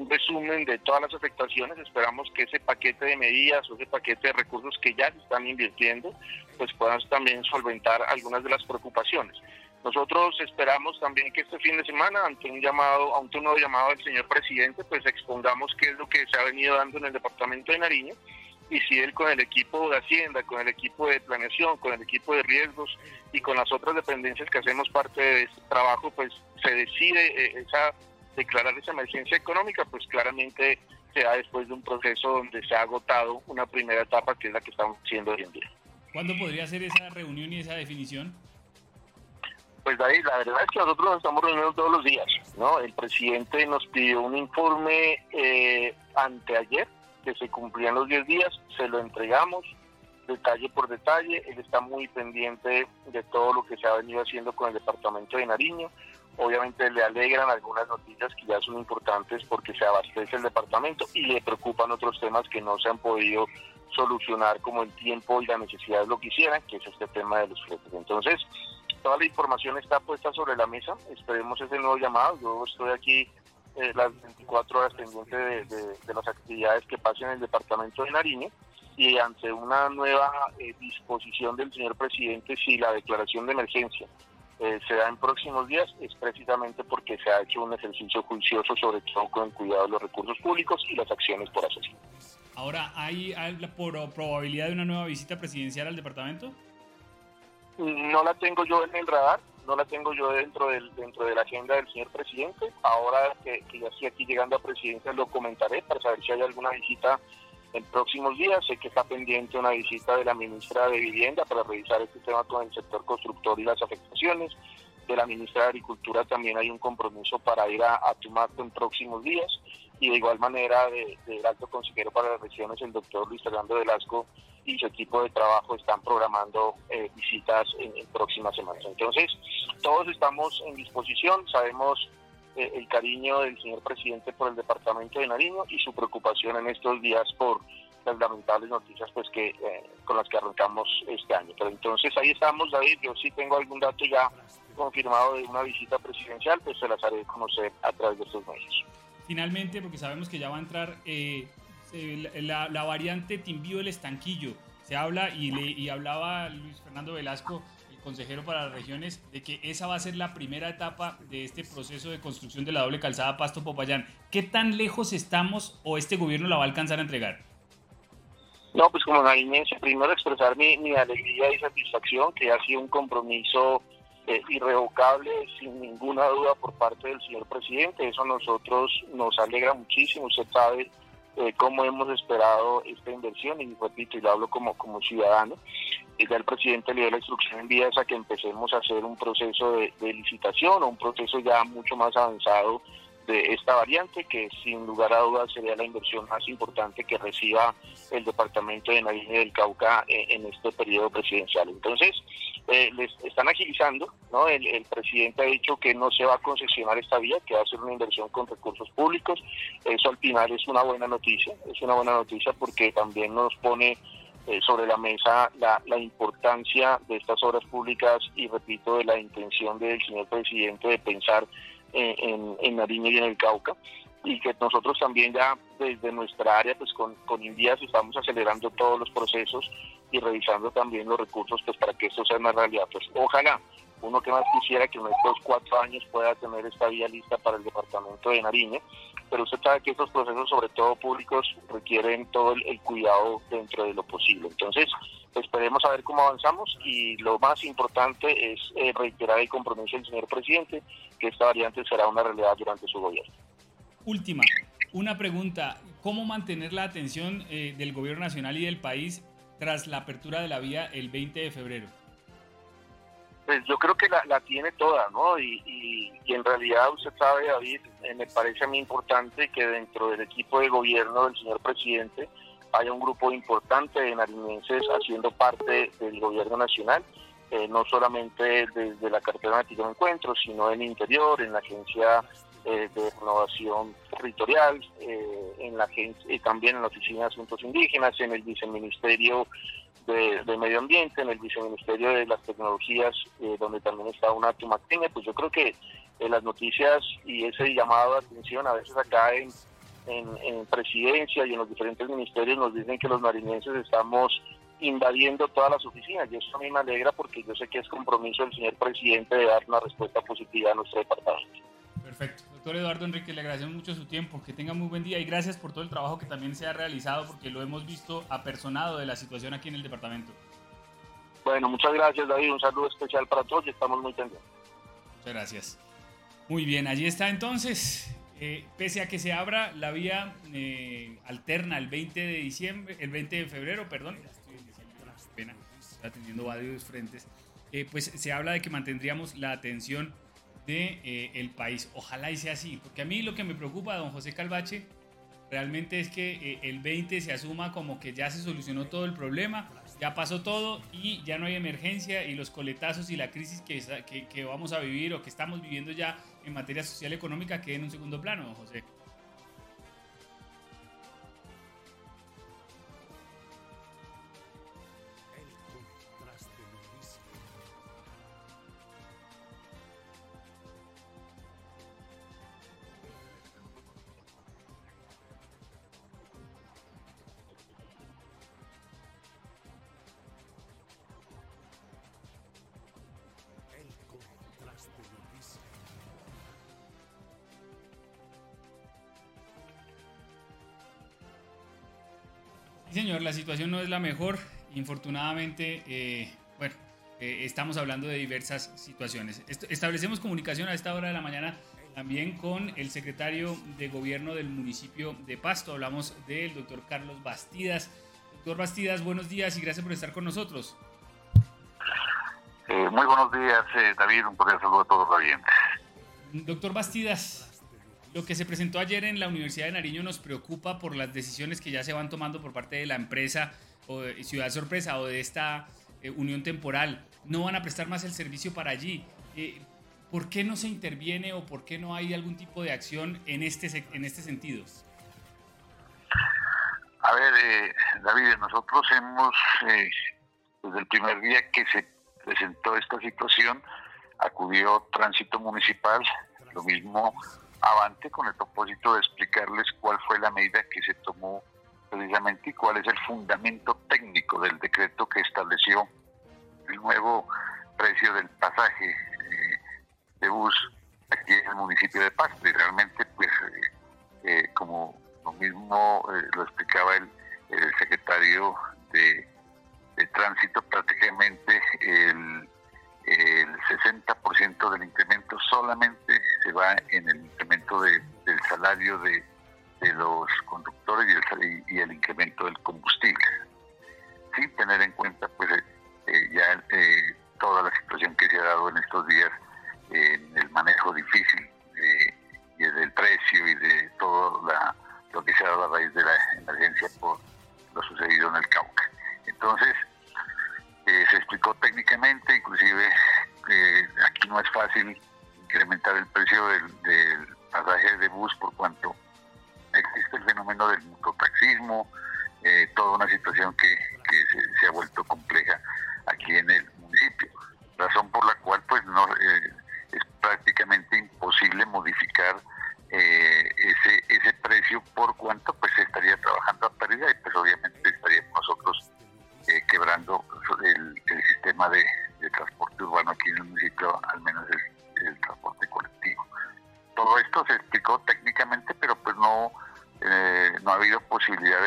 S7: resumen de todas las afectaciones. Esperamos que ese paquete de medidas o ese paquete de recursos que ya se están invirtiendo, pues puedan también solventar algunas de las preocupaciones. Nosotros esperamos también que este fin de semana, ante un llamado, ante un nuevo llamado del señor presidente, pues expongamos qué es lo que se ha venido dando en el departamento de Nariño y si él con el equipo de Hacienda, con el equipo de planeación, con el equipo de riesgos y con las otras dependencias que hacemos parte de este trabajo, pues se decide eh, esa declarar esa emergencia económica, pues claramente se da después de un proceso donde se ha agotado una primera etapa que es la que estamos haciendo hoy en día.
S2: ¿Cuándo podría ser esa reunión y esa definición?
S7: Pues ahí la verdad es que nosotros nos estamos reuniendo todos los días, ¿no? El presidente nos pidió un informe eh, anteayer que se cumplían los 10 días, se lo entregamos detalle por detalle, él está muy pendiente de todo lo que se ha venido haciendo con el departamento de Nariño, obviamente le alegran algunas noticias que ya son importantes porque se abastece el departamento y le preocupan otros temas que no se han podido solucionar como el tiempo y la necesidad de lo que quisieran, que es este tema de los fletes. Entonces, toda la información está puesta sobre la mesa, esperemos ese nuevo llamado, yo estoy aquí eh, las 24 horas pendiente de, las actividades que pasen en el departamento de Nariño y ante una nueva eh, disposición del señor presidente si la declaración de emergencia eh, se da en próximos días es precisamente porque se ha hecho un ejercicio juicioso sobre todo con el cuidado de los recursos públicos y las acciones por hacer.
S2: Ahora, ¿hay, ¿hay por probabilidad de una nueva visita presidencial al departamento?
S7: No la tengo yo en el radar, no la tengo yo dentro del dentro de la agenda del señor presidente. Ahora que, ya estoy aquí llegando a presidencia lo comentaré para saber si hay alguna visita en próximos días. Sé que está pendiente una visita de la ministra de Vivienda para revisar este tema con el sector constructor y las afectaciones. De la ministra de Agricultura también hay un compromiso para ir a, a Tumaco en próximos días. Y de igual manera del alto consejero para las regiones, el doctor Luis Fernando Velasco, y su equipo de trabajo están programando eh, visitas en, próximas semanas. Entonces, todos estamos en disposición, sabemos eh, el cariño del señor presidente por el departamento de Nariño y su preocupación en estos días por las lamentables noticias pues que eh, con las que arrancamos este año. Pero entonces ahí estamos, David, yo sí tengo algún dato ya confirmado de una visita presidencial, pues se las haré conocer a través de estos medios.
S2: Finalmente, porque sabemos que ya va a entrar la, la, variante Timbío del Estanquillo. Se habla y, le, y hablaba Luis Fernando Velasco, el consejero para las regiones, de que esa va a ser la primera etapa de este proceso de construcción de la doble calzada Pasto-Popayán. ¿Qué tan lejos estamos o este gobierno la va a alcanzar a entregar?
S7: No, pues como nariñense, primero expresar mi, mi alegría y satisfacción, que ha sido un compromiso eh, irrevocable, sin ninguna duda, por parte del señor presidente. Eso a nosotros nos alegra muchísimo. Usted sabe eh, cómo hemos esperado esta inversión y repito, y lo hablo como, como ciudadano. Y ya el presidente le dio la instrucción en vías a que empecemos a hacer un proceso de, de licitación o un proceso ya mucho más avanzado de esta variante, que sin lugar a dudas sería la inversión más importante que reciba el departamento de Nariño del Cauca eh, en, este periodo presidencial. Entonces, eh, les están agilizando, ¿no? El, el, presidente ha dicho que no se va a concesionar esta vía, que va a ser una inversión con recursos públicos. Eso al final es una buena noticia, es una buena noticia porque también nos pone eh, sobre la mesa la, la, importancia de estas obras públicas y repito de la intención del señor presidente de pensar en, en Nariño y en el Cauca y que nosotros también ya desde nuestra área pues con, con Indias estamos acelerando todos los procesos y revisando también los recursos pues para que esto sea una realidad. Pues ojalá uno que más quisiera que en estos cuatro años pueda tener esta vía lista para el departamento de Nariño pero usted sabe que estos procesos sobre todo públicos requieren todo el, cuidado dentro de lo posible entonces esperemos a ver cómo avanzamos y lo más importante es eh, reiterar el compromiso del señor presidente que esta variante será una realidad durante su gobierno.
S2: Última, una pregunta, ¿cómo mantener la atención eh, del gobierno nacional y del país tras la apertura de la vía el 20 de febrero?
S7: Pues yo creo que la, la tiene toda, ¿no? Y, y, y, en realidad usted sabe, David, eh, me parece a mí importante que dentro del equipo de gobierno del señor presidente haya un grupo importante de nariñenses haciendo parte del gobierno nacional, eh, no solamente desde la cartera de de encuentro, sino en interior, en la agencia eh, de renovación territorial, eh, en la agencia, y también en la oficina de asuntos indígenas, en el viceministerio de, medio ambiente, en el viceministerio de las tecnologías, eh, donde también está una Tumaqueña, pues yo creo que las noticias y ese llamado de atención a veces acá en en, en, presidencia y en los diferentes ministerios nos dicen que los nariñenses estamos invadiendo todas las oficinas y eso a mí me alegra porque yo sé que es compromiso del señor presidente de dar una respuesta positiva a nuestro departamento.
S2: Perfecto. Doctor Eduardo Enrique, le agradecemos mucho su tiempo, que tenga muy buen día y gracias por todo el trabajo que también se ha realizado porque lo hemos visto apersonado de la situación aquí en el departamento.
S7: Bueno, muchas gracias David, un saludo especial para todos y estamos muy pendientes.
S2: Muchas gracias. Muy bien, allí está entonces eh, pese a que se abra la vía eh, alterna el 20 de diciembre, el 20 de febrero, perdón, pena, estoy atendiendo varios frentes, eh, pues se habla de que mantendríamos la atención de, el país. Ojalá y sea así, porque a mí lo que me preocupa, don José Calvache, realmente es que el 20 se asuma como que ya se solucionó todo el problema, ya pasó todo y ya no hay emergencia y los coletazos y la crisis que, que, vamos a vivir o que estamos viviendo ya en materia social y económica quede en un segundo plano, José. Sí, señor, la situación no es la mejor. Infortunadamente, eh, bueno, eh, estamos hablando de diversas situaciones. Est establecemos comunicación a esta hora de la mañana también con el secretario de gobierno del municipio de Pasto. Hablamos del doctor Carlos Bastidas. Doctor Bastidas, buenos días y gracias por estar con nosotros.
S8: Eh, muy buenos días, David. Un cordial saludo a todos los oyentes.
S2: Doctor Bastidas, lo que se presentó ayer en la Universidad de Nariño nos preocupa por las decisiones que ya se van tomando por parte de la empresa o de Ciudad Sorpresa o de esta eh, unión temporal. No van a prestar más el servicio para allí. Eh, ¿Por qué no se interviene o por qué no hay algún tipo de acción en este, en este sentido?
S8: A ver, eh, David, nosotros hemos, eh, desde el primer día que se presentó esta situación, acudió Tránsito Municipal, lo mismo Avante con el propósito de explicarles cuál fue la medida que se tomó precisamente y cuál es el fundamento técnico del decreto que estableció el nuevo precio del pasaje eh, de bus aquí en el municipio de Pasto. Y realmente, pues, como lo mismo lo explicaba el, el secretario de, de, Tránsito, prácticamente el, el 60% del incremento solamente se va en el incremento de, del salario de, de los conductores y el, y el incremento del combustible, sin tener en cuenta pues eh, ya eh, toda la situación que se ha dado en estos días en el manejo difícil eh, y del precio y de todo la, lo que se ha dado a raíz de la emergencia por lo sucedido en el Cauca. Entonces, se explicó técnicamente, inclusive aquí no es fácil incrementar el precio del, pasaje de bus por cuanto existe el fenómeno del mototaxismo, eh, toda una situación que, se, ha vuelto compleja aquí en el municipio. Razón por la cual pues no eh, es prácticamente imposible modificar eh, ese ese precio por cuanto pues se estaría trabajando a pérdida y pues obviamente posibilidad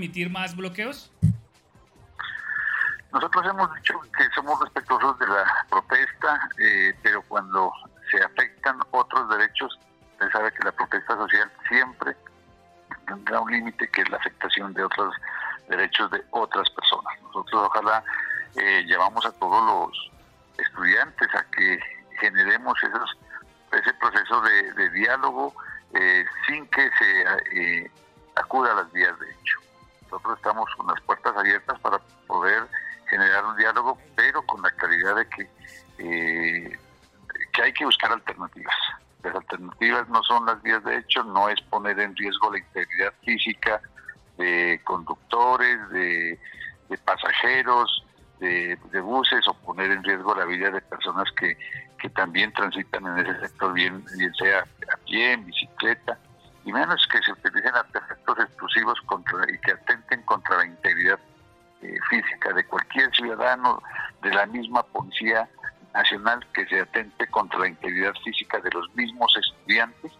S2: permitir más bloqueos?
S8: Generar un diálogo, pero con la claridad de que eh, que hay que buscar alternativas. Las alternativas no son las vías de hecho, no es poner en riesgo la integridad física de conductores, de, pasajeros, de, buses o poner en riesgo la vida de personas que, también transitan en ese sector, bien, bien sea a pie, bicicleta, y menos que se utilicen artefactos explosivos contra, y que atenten contra la integridad eh, física de cualquier ciudadano, de la misma policía nacional que se atente contra la integridad física de los mismos estudiantes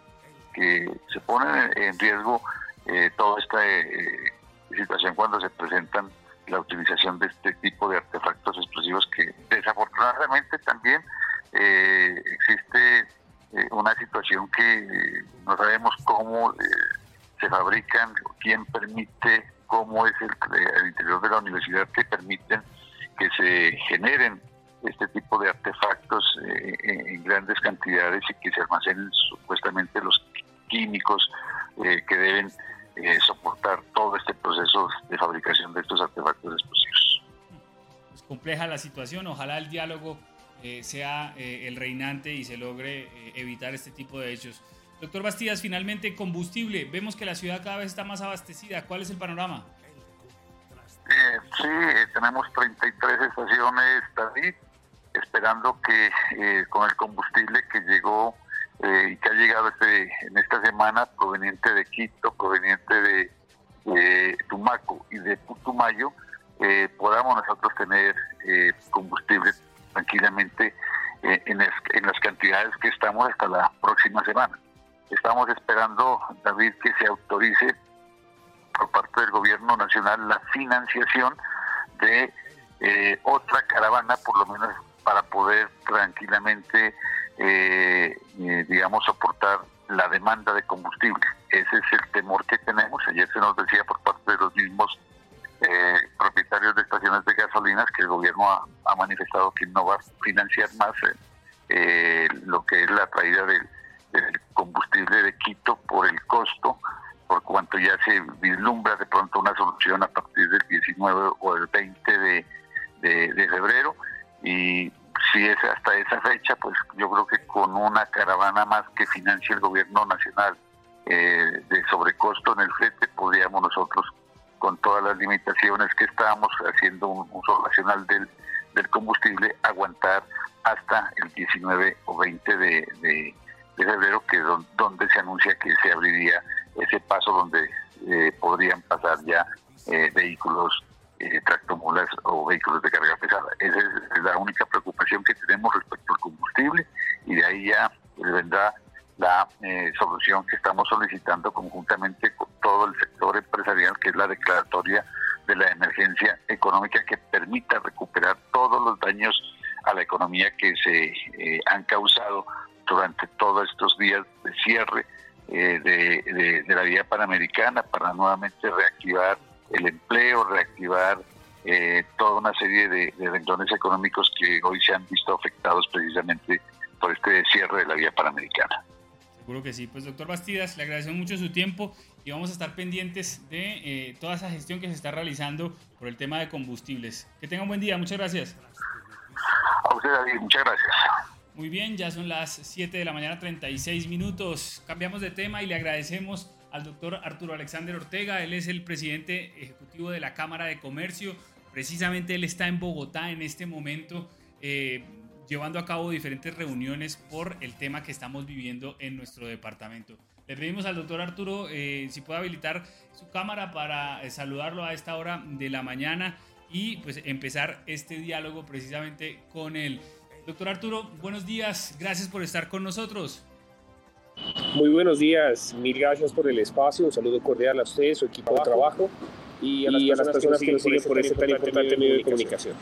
S8: que se ponen en riesgo eh, toda esta eh, situación cuando se presentan la utilización de este tipo de artefactos explosivos que desafortunadamente también eh, existe una situación que no sabemos cómo se fabrican, quién permite, cómo es el, el interior de la universidad que permiten que se generen este tipo de artefactos eh, en grandes cantidades y que se almacenen supuestamente los químicos eh, que deben eh, soportar todo este proceso de fabricación de estos artefactos explosivos.
S2: compleja la situación. Ojalá el diálogo eh, sea eh, el reinante y se logre eh, evitar este tipo de hechos. Doctor Bastidas, finalmente combustible. Vemos que la ciudad cada vez está más abastecida. ¿Cuál es el panorama?
S8: sí, tenemos 33 estaciones, esperando que con el combustible que llegó y que ha llegado este, en esta semana proveniente de Quito, proveniente de Tumaco y de Putumayo, podamos nosotros tener combustible tranquilamente eh, en, las cantidades que estamos hasta la próxima semana. Estamos esperando, David, que se autorice por parte del gobierno nacional la financiación de eh, otra caravana, por lo menos para poder tranquilamente, eh, digamos, soportar la demanda de combustible. Ese es el temor que tenemos. Ayer se nos decía por parte de los mismos eh, propietarios de estaciones de gasolinas que el gobierno ha, manifestado que no va a financiar más eh, eh, lo que es la traída del, combustible de Quito por el costo, por cuanto ya se vislumbra de pronto una solución a partir del 19 o el 20 de, de febrero. Y si es hasta esa fecha, pues yo creo que con una caravana más que financie el gobierno nacional de sobrecosto en el flete, podríamos nosotros con todas las limitaciones que estábamos haciendo un uso racional del, combustible, aguantar hasta el 19 o 20 de, febrero, que es donde se anuncia que se abriría ese paso donde eh, podrían pasar ya eh, vehículos eh, tractomulas o vehículos de carga pesada. Esa es la única preocupación que tenemos respecto al combustible y de ahí ya vendrá la eh, solución que estamos solicitando conjuntamente con todo el sector empresarial, que es la declaratoria de la emergencia económica que permita recuperar todos los daños a la economía que se eh, han causado durante todos estos días de cierre eh, de, la vía panamericana para nuevamente reactivar el empleo, reactivar toda una serie de, de renglones económicos que hoy se han visto afectados precisamente por este cierre de la vía panamericana.
S2: Seguro que sí. Pues doctor Bastidas, le agradecemos mucho su tiempo y vamos a estar pendientes de eh, toda esa gestión que se está realizando por el tema de combustibles. Que tenga un buen día, muchas gracias.
S8: A usted, David, muchas gracias.
S2: Muy bien, ya son las 7 de la mañana, 36 minutos. Cambiamos de tema y le agradecemos al doctor Arturo Alexander Ortega. Él es el presidente ejecutivo de la Cámara de Comercio. Precisamente él está en Bogotá en este momento. Eh, llevando a cabo diferentes reuniones por el tema que estamos viviendo en nuestro departamento. Le pedimos al doctor Arturo eh, si puede habilitar su cámara para eh, saludarlo a esta hora de la mañana y pues empezar este diálogo precisamente con él. Doctor Arturo, buenos días, gracias por estar con nosotros.
S9: Muy buenos días, mil gracias por el espacio, un saludo cordial a ustedes, su equipo de trabajo y a las, personas, que nos siguen por este tan importante medio de comunicación.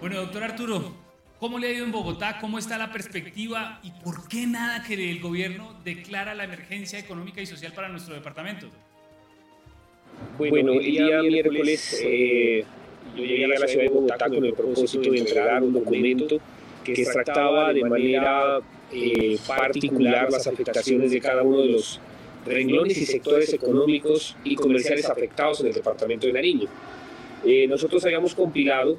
S2: Bueno, doctor Arturo, ¿Cómo le ha ido en Bogotá? ¿Cómo está la perspectiva? ¿Y por qué nada que el gobierno declara la emergencia económica y social para nuestro departamento?
S9: Bueno, el día miércoles eh, yo llegué a la ciudad de Bogotá con el propósito de entregar un documento que extractaba de manera eh, particular las afectaciones de cada uno de los renglones y sectores económicos y comerciales afectados en el departamento de Nariño. Eh, nosotros habíamos compilado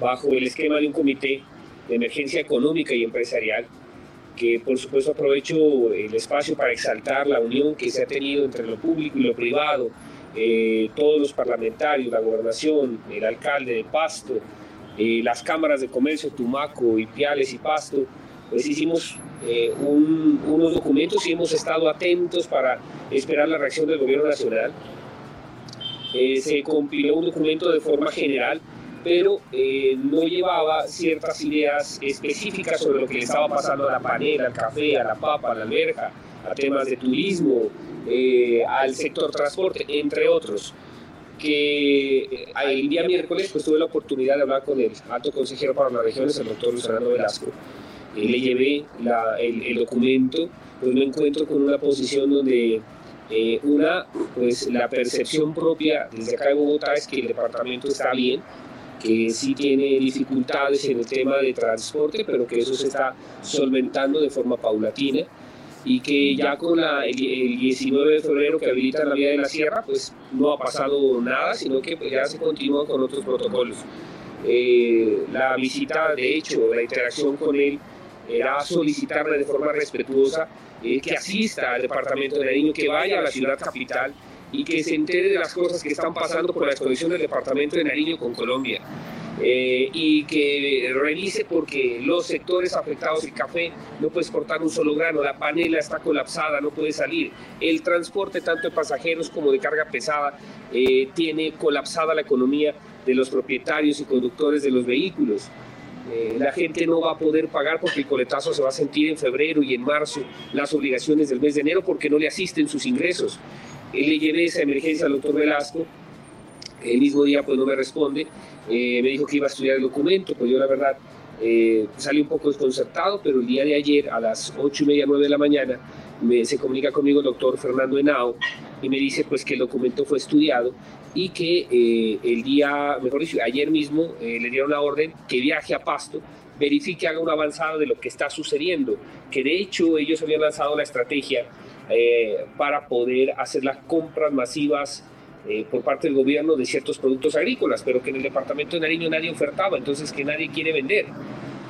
S9: bajo el esquema de un comité de emergencia económica y empresarial, que por supuesto aprovecho el espacio para exaltar la unión que se ha tenido entre lo público y lo privado, eh, todos los parlamentarios, la gobernación, el alcalde de Pasto, eh, las cámaras de comercio Tumaco, Ipiales y Pasto, pues hicimos eh, unos documentos y hemos estado atentos para esperar la reacción del gobierno nacional. se compiló un documento de forma general pero eh, no llevaba ciertas ideas específicas sobre lo que le estaba pasando a la panela, al café, a la papa, a la alberja, a temas de turismo, eh, al sector transporte, entre otros. Que eh, el día miércoles pues, tuve la oportunidad de hablar con el alto consejero para las regiones, el doctor Luis Fernando Velasco. le llevé el, el, documento, pues me encuentro con una posición donde una, pues la percepción propia desde acá de Bogotá es que el departamento está bien, que sí tiene dificultades en el tema de transporte, pero que eso se está solventando de forma paulatina y que ya con la, el, 19 de febrero que habilita la vía de la sierra, pues no ha pasado nada, sino que ya se continúa con otros protocolos. eh, la visita, de hecho, la interacción con él era solicitarle de forma respetuosa eh, que asista al departamento de Nariño, que vaya a la ciudad capital y que se entere de las cosas que están pasando con la exposición del departamento de Nariño con Colombia. Eh, y que revise porque los sectores afectados, el café no puede exportar un solo grano, la panela está colapsada, no puede salir, el transporte tanto de pasajeros como de carga pesada eh, tiene colapsada la economía de los propietarios y conductores de los vehículos. Eh, la gente no va a poder pagar porque el coletazo se va a sentir en febrero y en marzo las obligaciones del mes de enero porque no le asisten sus ingresos. le llevé esa emergencia al doctor Velasco, el mismo día pues no me responde. Eh, me dijo que iba a estudiar el documento, pues yo la verdad eh, salí un poco desconcertado, pero el día de ayer a las 8 y media, 9 de la mañana me, se comunica conmigo el doctor Fernando Henao y me dice pues que el documento fue estudiado y que eh, el día, mejor dicho, ayer mismo le dieron la orden que viaje a Pasto, verifique, haga un avanzado de lo que está sucediendo, que de hecho ellos habían lanzado la estrategia para poder hacer las compras masivas eh, por parte del gobierno de ciertos productos agrícolas, pero que en el departamento de Nariño nadie ofertaba, entonces que nadie quiere vender.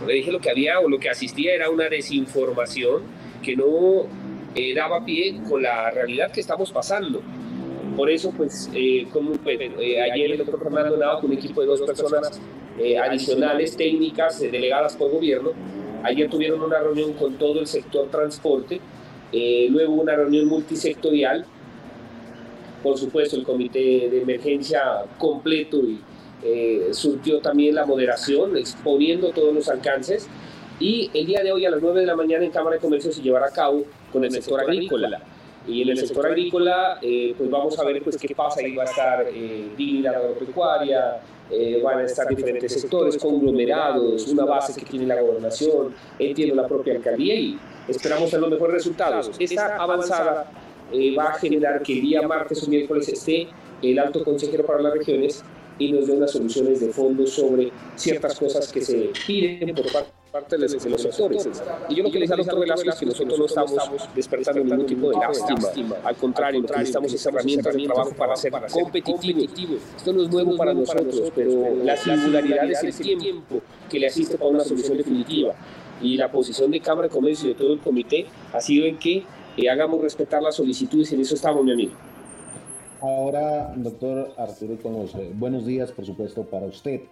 S9: Le dije lo que había o lo que asistía era una desinformación que no eh, daba pie con la realidad que estamos pasando. Por eso, pues, eh, como, ayer el doctor Fernando Nava con un equipo de dos personas adicionales, técnicas, delegadas por gobierno, ayer tuvieron una reunión con todo el sector transporte, luego una reunión multisectorial por supuesto, el comité de emergencia completo y eh, surtió también la moderación, exponiendo todos los alcances. Y el día de hoy a las 9 de la mañana en Cámara de Comercio se llevará a cabo con el sector agrícola. Y en el sector agrícola, eh, pues vamos a ver pues, qué pasa. Ahí va a estar eh, la agropecuaria, eh, van a estar diferentes sectores, conglomerados, una base que tiene la gobernación, entiendo la propia alcaldía y esperamos tener los mejores resultados. Esta avanzada eh, va a generar que el día martes o miércoles esté el alto consejero para las regiones y nos dé unas soluciones de fondo sobre ciertas cosas que se piden por parte de los, de los sectores. Y yo lo que les a los es que nosotros no estamos despertando ningún tipo de lástima. Al contrario, necesitamos esas herramientas de trabajo para ser competitivos. Esto no es nuevo para nosotros, pero la singularidad es el tiempo que le asiste para una solución definitiva. Y la posición de Cámara de Comercio y de todo el comité ha sido en que hagamos respetar las solicitudes y en eso estamos, mi amigo.
S5: Ahora, doctor Arturo Conoce, buenos días, por supuesto, para usted.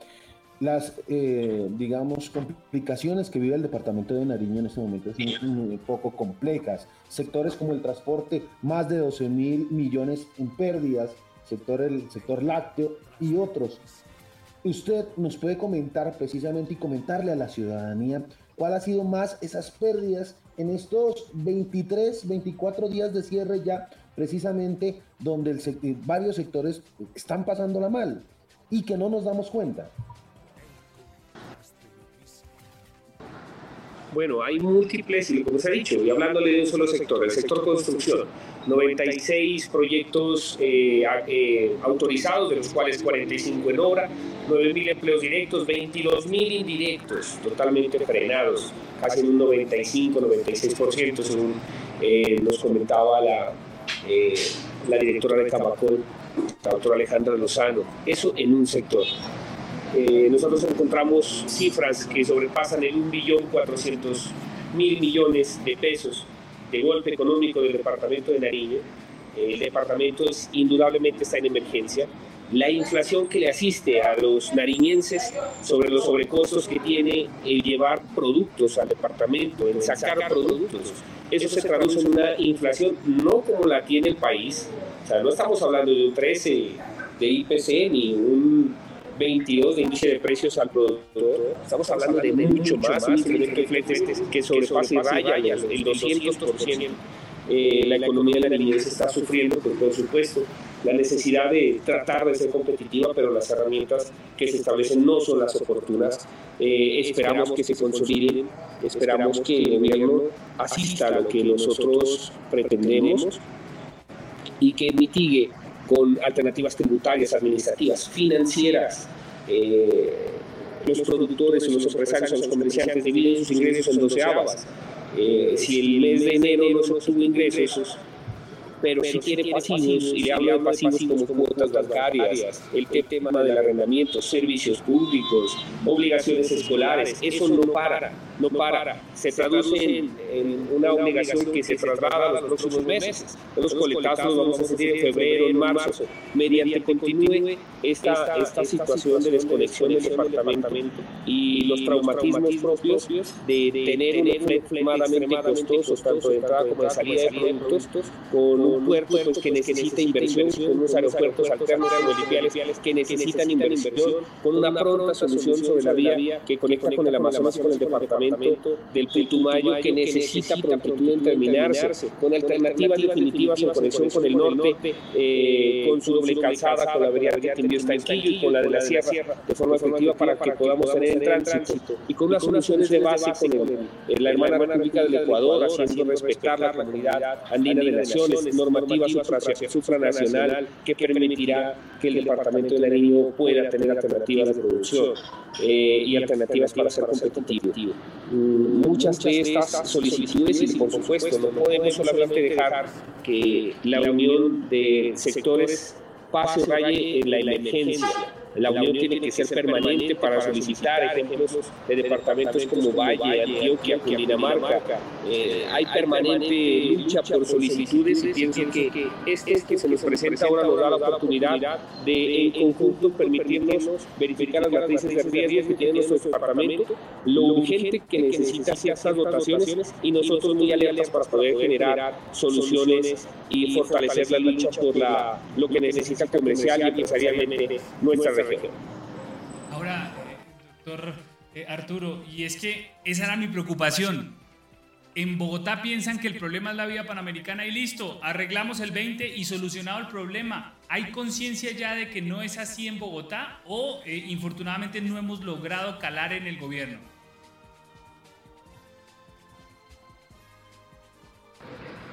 S5: Las, eh, digamos, complicaciones que vive el departamento de Nariño en este momento son un poco complejas. Sectores como el transporte, más de 12 mil millones en pérdidas, sector, el sector lácteo y otros. Usted nos puede comentar precisamente y comentarle a la ciudadanía cuál ha sido más esas pérdidas en estos 23, 24 días de cierre ya, precisamente donde el, varios sectores están pasándola mal y que no nos damos cuenta.
S9: Bueno, hay múltiples, y como se ha dicho, y hablándole de un solo sector, el sector construcción, 96 proyectos eh, eh, autorizados, de los cuales 45 en obra, 9.000 empleos directos, 22.000 indirectos, totalmente frenados, casi un 95-96%, según eh, nos comentaba la, la directora de Camacol, la doctora Alejandra Lozano. Eso en un sector. nosotros encontramos cifras que sobrepasan el 1.400.000 millones de pesos de golpe económico del departamento de Nariño. El departamento es, indudablemente está en emergencia. La inflación que le asiste a los nariñenses sobre los sobrecostos que tiene el llevar productos al departamento, el sacar productos, eso se traduce en una inflación no como la tiene el país. O sea, no estamos hablando de un 13 de IPC ni un 22 de índice de precios al productor. Estamos hablando de mucho más, fletes que sobrepasa y raya el 200%. Eh, la economía de la niñez está sufriendo, por supuesto, la necesidad de tratar de ser competitiva, pero las herramientas que se establecen no son las oportunas. Eh, esperamos que se consoliden, esperamos que el gobierno asista a lo que nosotros pretendemos y que mitigue con alternativas tributarias, administrativas, financieras. Eh, los productores los empresarios los comerciantes dividen sus ingresos en doceavas. Eh, si el mes de enero no se obtuvo ingresos, pero sí tiene pasivos, y le hablo de pasivos como cuotas bancarias, el tema del arrendamiento, servicios públicos, obligaciones escolares, eso no para, no para. Se traduce en, una obligación que se traslada a los próximos meses. Los coletazos los vamos a sentir en febrero, en marzo, mediante continúe esta, esta situación de desconexión del departamento y los traumatismos propios de tener un extremadamente costoso, tanto de entrada como de salida de productos, con un puerto pues, que necesita inversión, con unos aeropuertos alternos bolivianos que necesitan inversión, con una pronta solución sobre la vía que conecta con el Amazonas con el departamento del Putumayo, que necesita prontitud en terminarse, con alternativas definitivas en conexión con el norte, eh, con su doble calzada, con la variante que envió Estanquillo y con la de la sierra, de forma efectiva para que podamos tener en tránsito, y con unas soluciones de base con la hermana República del Ecuador, haciendo respetar la comunidad andina de naciones, normativa supranacional que permitirá que el departamento de Nariño pueda tener alternativas de producción eh, y alternativas para ser competitivo. Muchas de estas solicitudes, y por supuesto, no podemos solamente dejar que la unión de sectores pase raye en la emergencia la unión tiene que ser permanente para solicitar ejemplos de departamentos como Valle, Antioquia, Cundinamarca. Eh, hay permanente lucha por solicitudes y pienso que este que se nos presenta ahora nos da la oportunidad de en conjunto permitirnos verificar las matrices de riesgo que tiene nuestro departamento, lo urgente que necesita ciertas dotaciones y nosotros muy alertas para poder generar soluciones y fortalecer la lucha por la, lo que necesita comercial y empresarialmente nuestra región.
S2: Ahora, eh, doctor eh, Arturo, y es que esa era mi preocupación. En Bogotá piensan que el problema es la vía panamericana y listo, arreglamos el 20 y solucionado el problema. ¿Hay conciencia ya de que no es así en Bogotá o eh, infortunadamente no hemos logrado calar en el gobierno?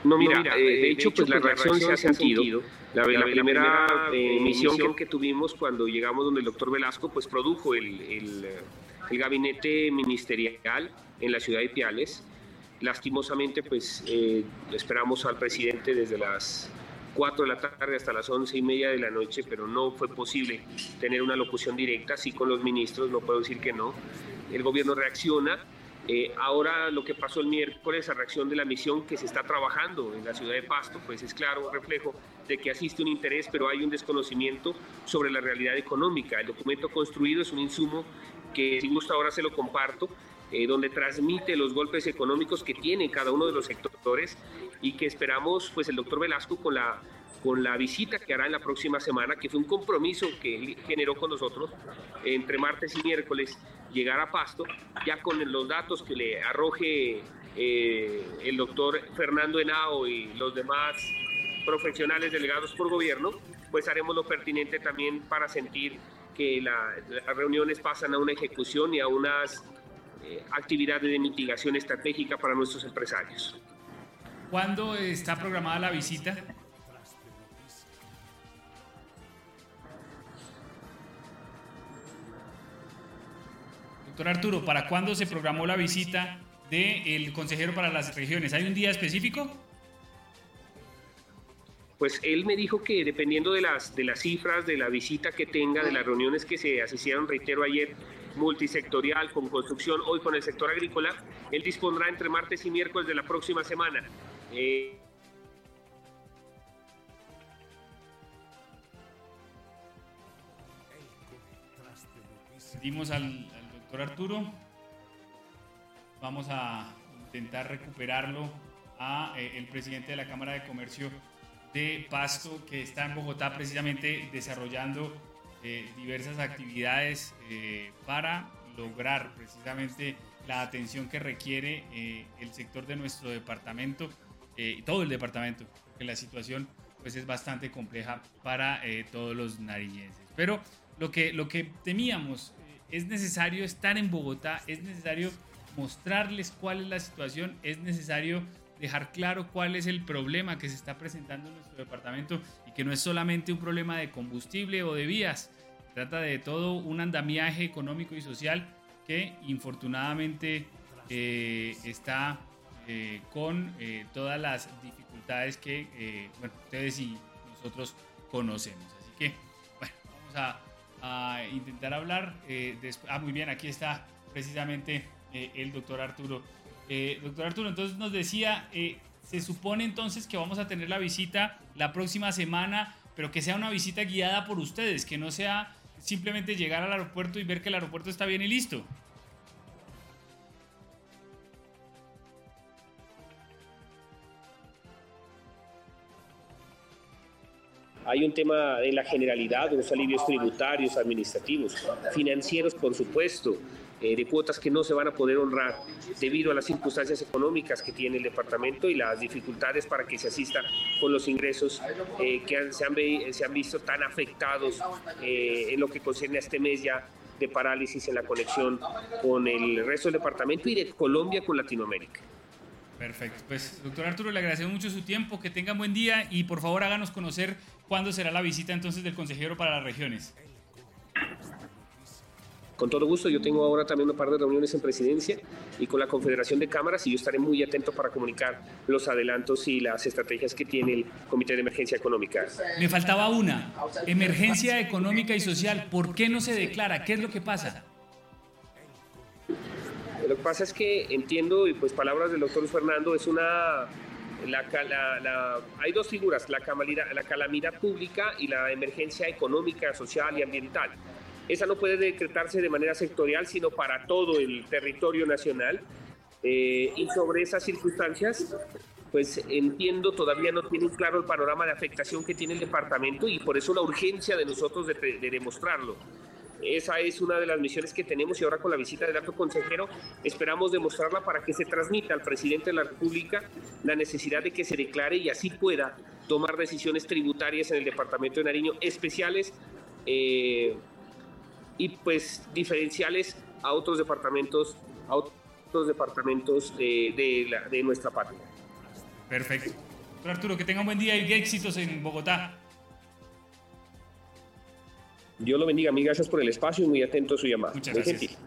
S9: No, mira, de, hecho, pues, la reacción se ha sentido. La, primera eh, misión que, tuvimos cuando llegamos donde el doctor Velasco, pues produjo el, el, gabinete ministerial en la ciudad de Piales. Lastimosamente, pues eh, esperamos al presidente desde las 4 de la tarde hasta las 11 y media de la noche, pero no fue posible tener una locución directa, sí con los ministros, no puedo decir que no. El gobierno reacciona, eh, ahora lo que pasó el miércoles a reacción de la misión que se está trabajando en la ciudad de Pasto, pues es claro reflejo de que asiste un interés, pero hay un desconocimiento sobre la realidad económica. El documento construido es un insumo que si gusta ahora se lo comparto, eh, donde transmite los golpes económicos que tiene cada uno de los sectores y que esperamos pues el doctor Velasco con la con la visita que hará en la próxima semana, que fue un compromiso que generó con nosotros entre martes y miércoles, llegar a Pasto, ya con los datos que le arroje eh, el doctor Fernando Henao y los demás profesionales delegados por gobierno, pues haremos lo pertinente también para sentir que las reuniones pasan a una ejecución y a unas eh, actividades de mitigación estratégica para nuestros empresarios.
S2: ¿Cuándo está programada la visita? Doctor Arturo, ¿para cuándo se programó la visita del consejero para las regiones? ¿Hay un día específico?
S9: Pues él me dijo que dependiendo de las, de las cifras, de la visita que tenga, de las reuniones que se asistieron, reitero ayer, multisectorial con construcción, hoy con el sector agrícola, él dispondrá entre martes y miércoles de la próxima semana. Eh,
S2: Dimos al, Arturo. Vamos a intentar recuperarlo a eh, el presidente de la Cámara de Comercio de Pasto, que está en Bogotá precisamente desarrollando eh, diversas actividades eh, para lograr precisamente la atención que requiere el sector de nuestro departamento y todo el departamento, porque la situación pues es bastante compleja para todos los nariñenses. Pero lo que, lo que temíamos es necesario estar en Bogotá, es necesario mostrarles cuál es la situación, es necesario dejar claro cuál es el problema que se está presentando en nuestro departamento y que no es solamente un problema de combustible o de vías, trata de todo un andamiaje económico y social que infortunadamente eh, está eh, con eh, todas las dificultades que bueno, ustedes y nosotros conocemos. Así que, bueno, vamos a, a intentar hablar. Eh. Ah, muy bien, aquí está precisamente eh, el doctor Arturo. Eh, doctor Arturo, entonces nos decía, eh, se supone entonces que vamos a tener la visita la próxima semana, pero que sea una visita guiada por ustedes, que no sea simplemente llegar al aeropuerto y ver que el aeropuerto está bien y listo.
S9: Hay un tema en la generalidad, unos alivios tributarios, administrativos, financieros, por supuesto, eh, de cuotas que no se van a poder honrar debido a las circunstancias económicas que tiene el departamento y las dificultades para que se asista con los ingresos eh, que han- se, han, visto tan afectados eh, en lo que concierne a este mes ya de parálisis en la conexión con el resto del departamento y de Colombia con Latinoamérica.
S2: Perfecto. Pues, doctor Arturo, le agradecemos mucho su tiempo, que tenga buen día y por favor háganos conocer cuándo será la visita entonces del consejero para las regiones.
S9: Con todo gusto, yo tengo ahora también un par de reuniones en presidencia y con la Confederación de Cámaras y yo estaré muy atento para comunicar los adelantos y las estrategias que tiene el Comité de Emergencia Económica.
S2: Me faltaba una, emergencia económica y social. ¿Por qué no se declara? ¿Qué es lo que pasa?
S9: Lo que pasa es que entiendo, y pues palabras del doctor Fernando, es una... Hay dos figuras, la calamidad, la calamidad pública y la emergencia económica, social y ambiental. Esa no puede decretarse de manera sectorial, sino para todo el territorio nacional. Eh, y sobre esas circunstancias, pues entiendo, todavía no tienen claro el panorama de afectación que tiene el departamento y por eso la urgencia de nosotros de demostrarlo. Esa es una de las misiones que tenemos y ahora con la visita del alto consejero esperamos demostrarla para que se transmita al presidente de la República la necesidad de que se declare y así pueda tomar decisiones tributarias en el departamento de Nariño especiales eh, y pues diferenciales a otros departamentos, a otros departamentos de, nuestra patria.
S2: Perfecto. Arturo, que tenga un buen día y éxitos en Bogotá.
S9: Dios lo bendiga, mil gracias por el espacio y muy atento a su llamada.
S2: Muchas
S9: Muy
S2: gracias.
S9: gentil.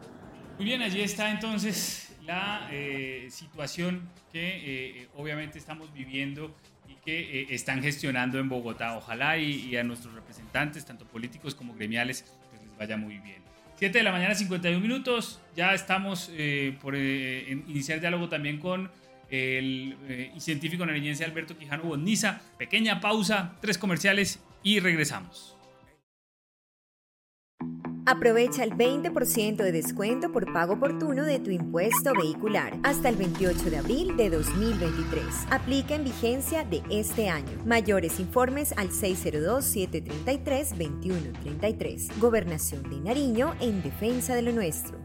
S2: Muy bien, allí está entonces la eh, situación que eh, obviamente estamos viviendo y que eh, están gestionando en Bogotá. Ojalá y, y a nuestros representantes, tanto políticos como gremiales, pues les vaya muy bien. 7 de la mañana, 51 minutos. Ya estamos eh, por eh, iniciar diálogo también con el eh, científico nariñense Alberto Quijano Boniza. Pequeña pausa, tres comerciales y regresamos.
S6: Aprovecha el 20% de descuento por pago oportuno de tu impuesto vehicular hasta el 28 de abril de 2023. Aplica en vigencia de este año. Mayores informes al 602-733-2133. Gobernación de Nariño en defensa de lo nuestro.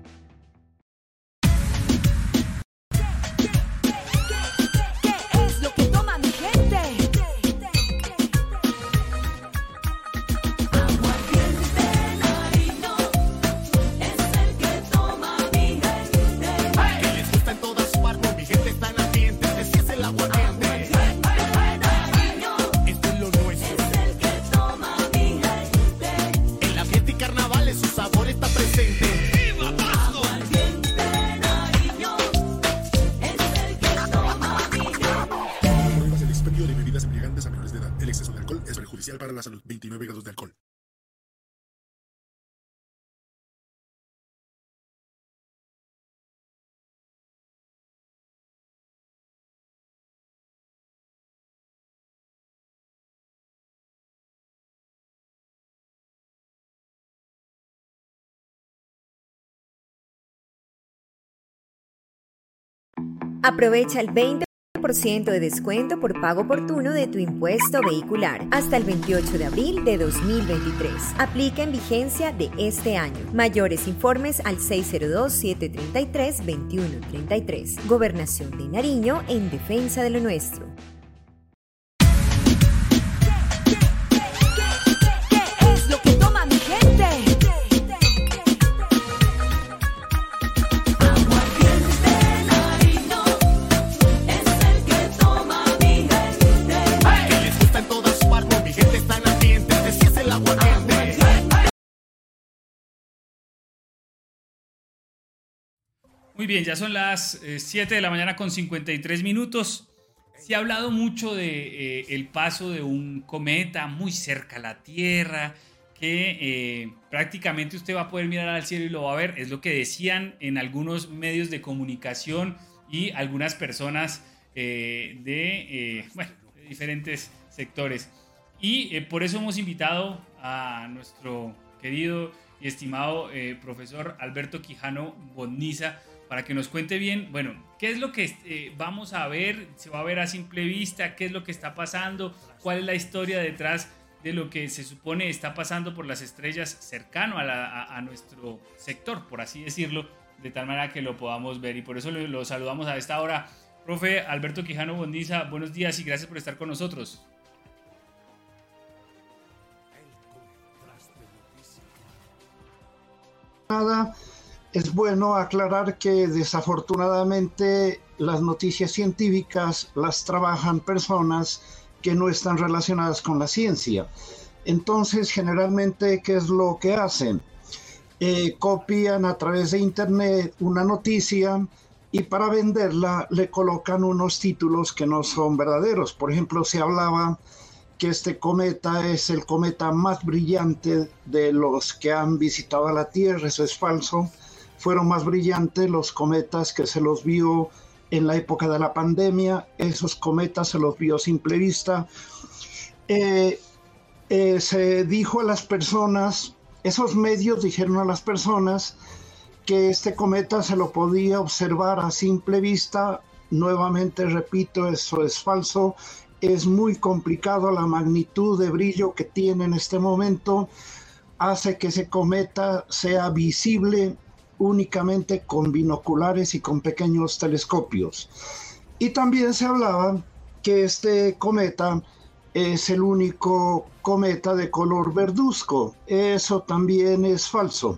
S6: Aprovecha el 20% de descuento por pago oportuno de tu impuesto vehicular hasta el 28 de abril de 2023. Aplica en vigencia de este año. Mayores informes al 602-733-2133. Gobernación de Nariño en defensa de lo nuestro.
S2: Muy bien, ya son las eh, 7 de la mañana con 53 minutos. se ha hablado mucho de eh, el paso de un cometa muy cerca a la Tierra, que eh, prácticamente usted va a poder mirar al cielo y lo va a ver. Es lo que decían en algunos medios de comunicación y algunas personas eh, de, eh, bueno, de diferentes sectores. Y eh, por eso hemos invitado a nuestro querido y estimado eh, profesor Alberto Quijano Boniza para que nos cuente bien, bueno, qué es lo que eh, vamos a ver, se va a ver a simple vista, qué es lo que está pasando, cuál es la historia detrás de lo que se supone está pasando por las estrellas cercano a, nuestro sector, por así decirlo, de tal manera que lo podamos ver. Y por eso lo, lo saludamos a esta hora. Profe Alberto Quijano Bondiza, buenos días y gracias por estar con nosotros.
S10: Nada, es bueno aclarar que desafortunadamente las noticias científicas las trabajan personas que no están relacionadas con la ciencia. Entonces, generalmente, ¿qué es lo que hacen? Eh, copian a través de Internet una noticia y para venderla le colocan unos títulos que no son verdaderos. Por ejemplo, se hablaba que este cometa es el cometa más brillante de los que han visitado la Tierra. Eso es falso. Fueron más brillantes los cometas que se los vio en la época de la pandemia. Esos cometas se los vio a simple vista. Eh, eh, se dijo a las personas, esos medios dijeron a las personas que este cometa se lo podía observar a simple vista. Nuevamente repito, eso es falso. Es muy complicado la magnitud de brillo que tiene en este momento. Hace que ese cometa sea visible únicamente con binoculares y con pequeños telescopios. Y también se hablaba que este cometa es el único cometa de color verduzco. Eso también es falso.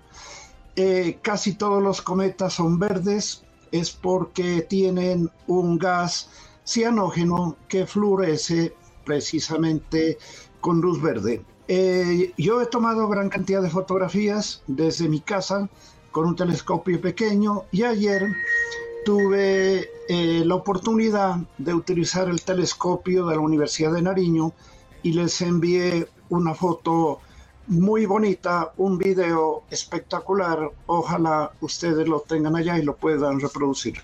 S10: Eh, casi todos los cometas son verdes, es porque tienen un gas cianógeno que fluoresce precisamente con luz verde. Eh, yo he tomado gran cantidad de fotografías desde mi casa con un telescopio pequeño y ayer tuve eh, la oportunidad de utilizar el telescopio de la Universidad de Nariño y les envié una foto muy bonita, un video espectacular. Ojalá ustedes lo tengan allá y lo puedan reproducir.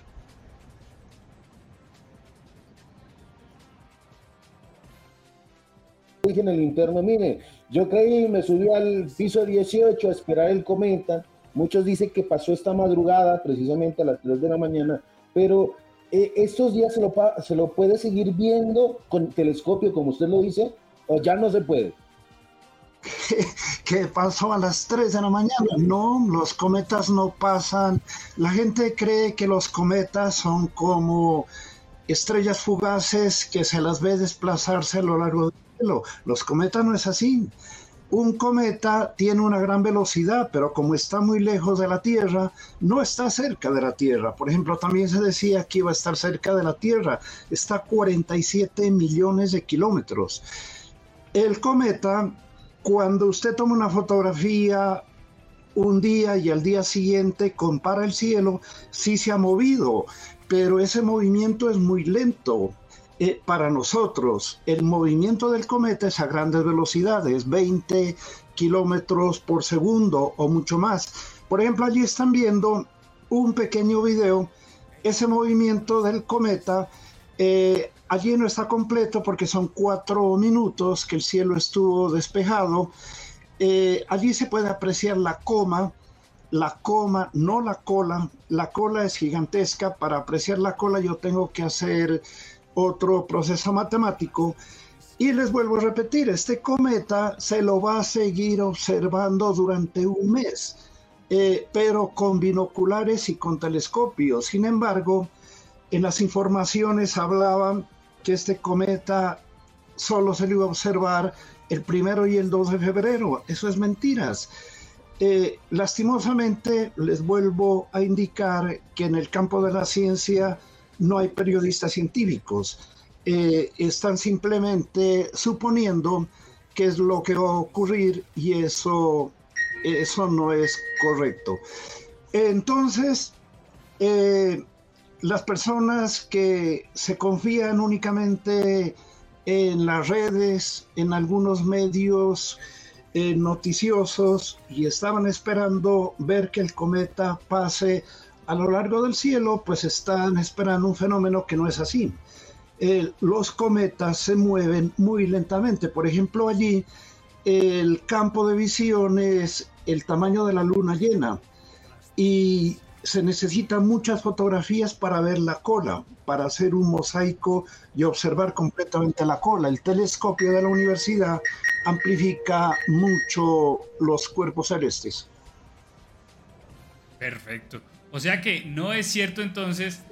S5: dije en el interno, mire, yo creí, me subí al piso 18 a esperar el cometa. Muchos dicen que pasó esta madrugada, precisamente a las 3 de la mañana, pero eh, estos días se lo, se lo puede seguir viendo con telescopio, como usted lo dice, o ya no se puede. (laughs)
S10: ¿Qué pasó a las 3 de la mañana? No, los cometas no pasan. La gente cree que los cometas son como estrellas fugaces que se las ve desplazarse a lo largo del cielo. Los cometas no es así. Un cometa tiene una gran velocidad, pero como está muy lejos de la Tierra, no está cerca de la Tierra. Por ejemplo, también se decía que iba a estar cerca de la Tierra. Está a 47 millones de kilómetros. El cometa, cuando usted toma una fotografía un día y al día siguiente compara el cielo, sí se ha movido, pero ese movimiento es muy lento. Eh, para nosotros, el movimiento del cometa es a grandes velocidades, 20 kilómetros por segundo o mucho más. Por ejemplo, allí están viendo un pequeño video. Ese movimiento del cometa eh, allí no está completo porque son cuatro minutos que el cielo estuvo despejado. Eh, allí se puede apreciar la coma, la coma, no la cola. La cola es gigantesca. Para apreciar la cola yo tengo que hacer otro proceso matemático. Y les vuelvo a repetir, este cometa se lo va a seguir observando durante un mes, eh, pero con binoculares y con telescopios. Sin embargo, en las informaciones hablaban que este cometa solo se lo iba a observar el primero y el 2 de febrero. Eso es mentiras. Eh, lastimosamente, les vuelvo a indicar que en el campo de la ciencia no hay periodistas científicos. Eh, están simplemente suponiendo qué es lo que va a ocurrir y eso, eso no es correcto. Entonces, eh, las personas que se confían únicamente en las redes, en algunos medios eh, noticiosos y estaban esperando ver que el cometa pase a lo largo del cielo, pues están esperando un fenómeno que no es así. Los cometas se mueven muy lentamente. Por ejemplo, allí el campo de visión es el tamaño de la luna llena y se necesitan muchas fotografías para ver la cola, para hacer un mosaico y observar completamente la cola. El telescopio de la universidad amplifica mucho los cuerpos celestes.
S2: Perfecto. O sea que no es cierto entonces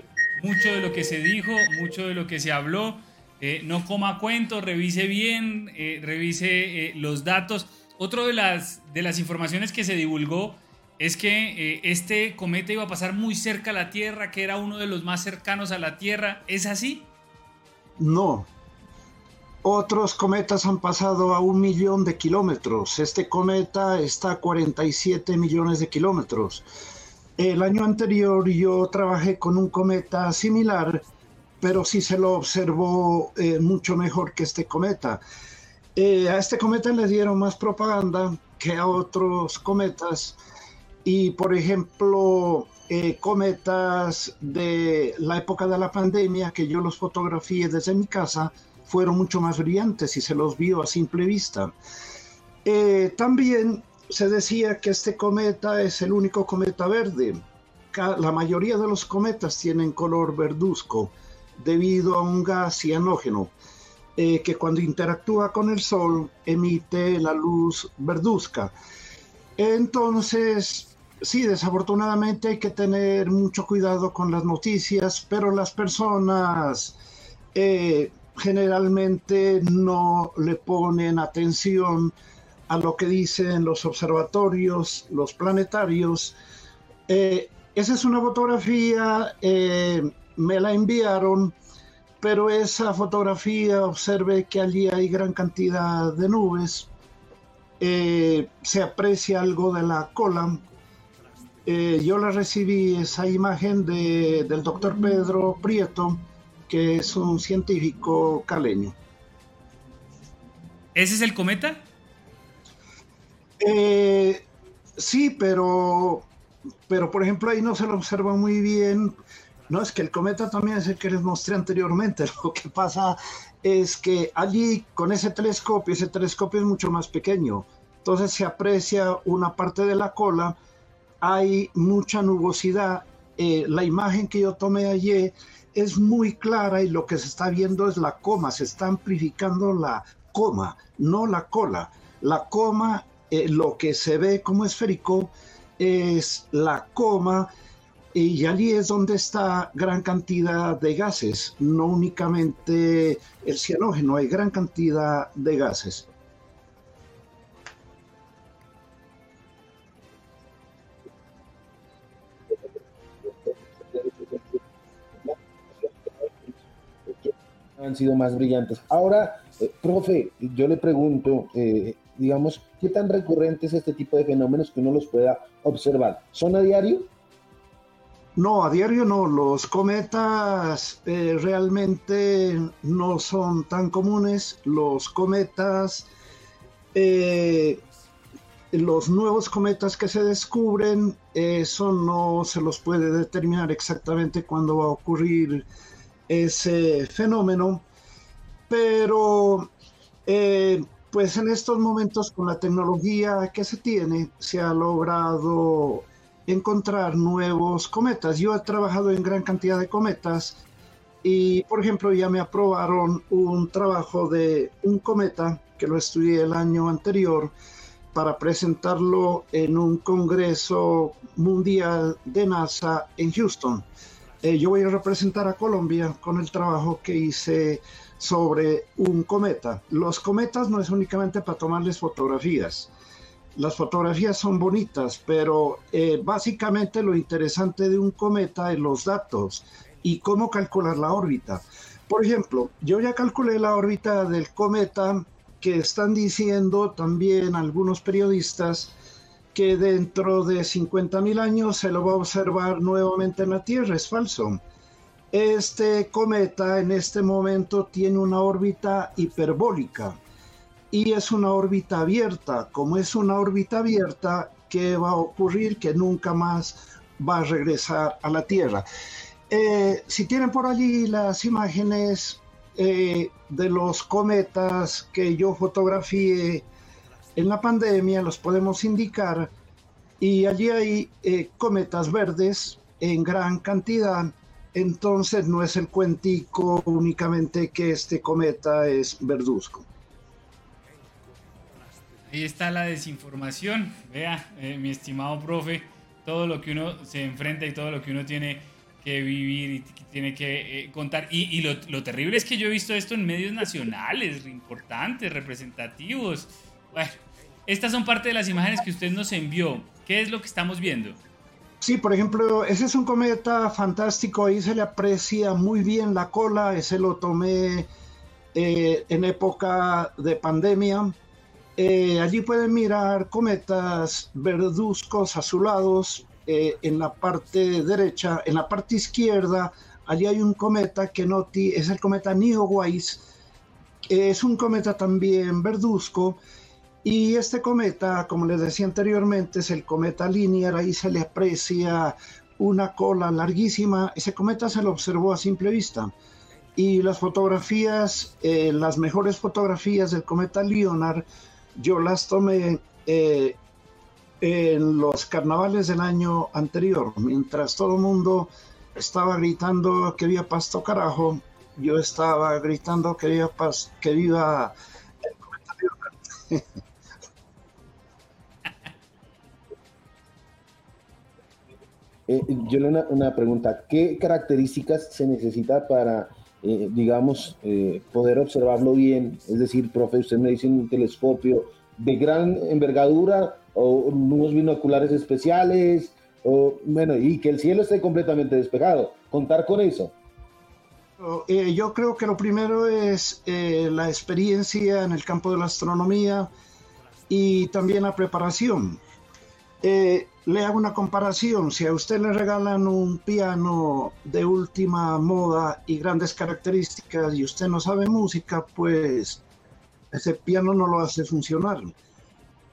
S2: mucho de lo que se dijo, mucho de lo que se habló. Eh, no coma cuentos, revise bien, eh, revise eh, los datos. Otro de las, de las informaciones que se divulgó es que este cometa iba a pasar muy cerca a la Tierra, que era uno de los más cercanos a la Tierra. ¿Es así?
S10: No. Otros cometas han pasado a un millón de kilómetros. Este cometa está a 47 millones de kilómetros. El año anterior yo trabajé con un cometa similar, pero sí se lo observó eh, mucho mejor que este cometa. Eh, a este cometa le dieron más propaganda que a otros cometas y por ejemplo, eh, cometas de la época de la pandemia, que yo los fotografié desde mi casa, fueron mucho más brillantes y se los vio a simple vista. Eh, también se decía que este cometa es el único cometa verde. La mayoría de los cometas tienen color verduzco debido a un gas cianógeno eh, que cuando interactúa con el sol emite la luz verduzca. Entonces, sí, desafortunadamente hay que tener mucho cuidado con las noticias, pero las personas eh, generalmente no le ponen atención a lo que dicen los observatorios, los planetarios. Eh, esa es una fotografía, eh, me la enviaron, pero esa fotografía observe que allí hay gran cantidad de nubes, eh, se aprecia algo de la cola. Yo la recibí esa imagen de- del doctor Pedro Prieto, que es un científico caleño.
S2: ¿Ese es el cometa?
S10: Eh, sí, pero, pero por ejemplo ahí no se lo observa muy bien. No, es que el cometa también es el que les mostré anteriormente. (laughs) Lo que pasa es que allí con ese telescopio, ese telescopio es mucho más pequeño. Entonces se aprecia una parte de la cola, hay mucha nubosidad. Eh, la imagen que yo tomé ayer es muy clara y lo que se está viendo es la coma, se está amplificando la coma, no la cola. La coma, eh, lo que se ve como esférico es la coma y allí es donde está gran cantidad de gases, no únicamente el cianógeno, hay gran cantidad de gases.
S5: han sido más brillantes. Ahora, eh, profe, yo le pregunto, eh, digamos, ¿qué tan recurrente es este tipo de fenómenos que uno los pueda observar? ¿Son a diario?
S10: No, a diario no. Los cometas eh, realmente no son tan comunes. Los cometas, eh, los nuevos cometas que se descubren, eso no se los puede determinar exactamente cuándo va a ocurrir ese fenómeno. Pero, eh, pues en estos momentos, con la tecnología que se tiene, se ha logrado encontrar nuevos cometas. Yo he trabajado en gran cantidad de cometas y, por ejemplo, ya me aprobaron un trabajo de un cometa que lo estudié el año anterior para presentarlo en un congreso mundial de NASA en Houston. Eh, yo voy a representar a Colombia con el trabajo que hice sobre un cometa. Los cometas no es únicamente para tomarles fotografías. Las fotografías son bonitas, pero eh, básicamente lo interesante de un cometa es los datos y cómo calcular la órbita. Por ejemplo, yo ya calculé la órbita del cometa que están diciendo también algunos periodistas que dentro de 50.000 años se lo va a observar nuevamente en la Tierra. Es falso. Este cometa en este momento tiene una órbita hiperbólica y es una órbita abierta. Como es una órbita abierta, ¿qué va a ocurrir? Que nunca más va a regresar a la Tierra. Eh, si tienen por allí las imágenes eh, de los cometas que yo fotografié en la pandemia, los podemos indicar. Y allí hay eh, cometas verdes en gran cantidad. Entonces no es el cuentico únicamente que este cometa es verduzco.
S2: Ahí está la desinformación. Vea, eh, mi estimado profe, todo lo que uno se enfrenta y todo lo que uno tiene que vivir y tiene que eh, contar. Y, y lo, lo terrible es que yo he visto esto en medios nacionales, importantes, representativos. Bueno, estas son parte de las imágenes que usted nos envió. ¿Qué es lo que estamos viendo?
S10: Sí, por ejemplo, ese es un cometa fantástico, ahí se le aprecia muy bien la cola, ese lo tomé eh, en época de pandemia. Eh, allí pueden mirar cometas verduzcos azulados eh, en la parte derecha, en la parte izquierda, allí hay un cometa que no es el cometa Neowise, es un cometa también verduzco. Y este cometa, como les decía anteriormente, es el cometa linear, ahí se le aprecia una cola larguísima. Ese cometa se lo observó a simple vista. Y las fotografías, eh, las mejores fotografías del cometa Leonard, yo las tomé eh, en los carnavales del año anterior, mientras todo el mundo estaba gritando que viva Pasto Carajo, yo estaba gritando que viva, que viva el cometa Leonard. (laughs)
S5: Eh, yo le una, pregunta, ¿qué características se necesita para, eh, digamos, eh, poder observarlo bien? Es decir, profe, usted me dice un telescopio de gran envergadura o unos binoculares especiales, o bueno, y que el cielo esté completamente despejado. Contar con eso.
S10: Eh, yo creo que lo primero es la experiencia en el campo de la astronomía y también la preparación. Eh, le hago una comparación. Si a usted le regalan un piano de última moda y grandes características y usted no sabe música, pues ese piano no lo hace funcionar.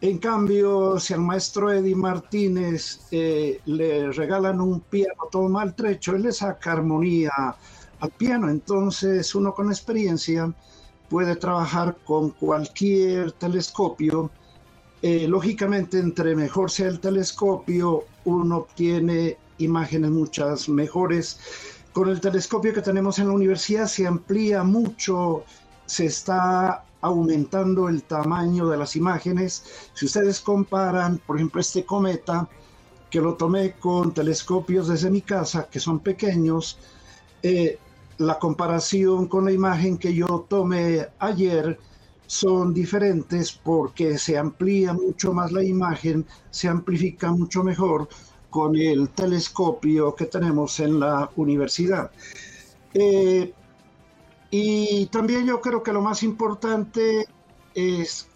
S10: En cambio, si al maestro Eddie Martínez eh, le regalan un piano todo maltrecho, él le saca armonía al piano. Entonces, uno con experiencia puede trabajar con cualquier telescopio. Eh, lógicamente, entre mejor sea el telescopio, uno obtiene imágenes muchas mejores. Con el telescopio que tenemos en la universidad se amplía mucho, se está aumentando el tamaño de las imágenes. Si ustedes comparan, por ejemplo, este cometa, que lo tomé con telescopios desde mi casa, que son pequeños, eh, la comparación con la imagen que yo tomé ayer son diferentes porque se amplía mucho más la imagen, se amplifica mucho mejor con el telescopio que tenemos en la universidad. Eh, y también yo creo que lo más importante es,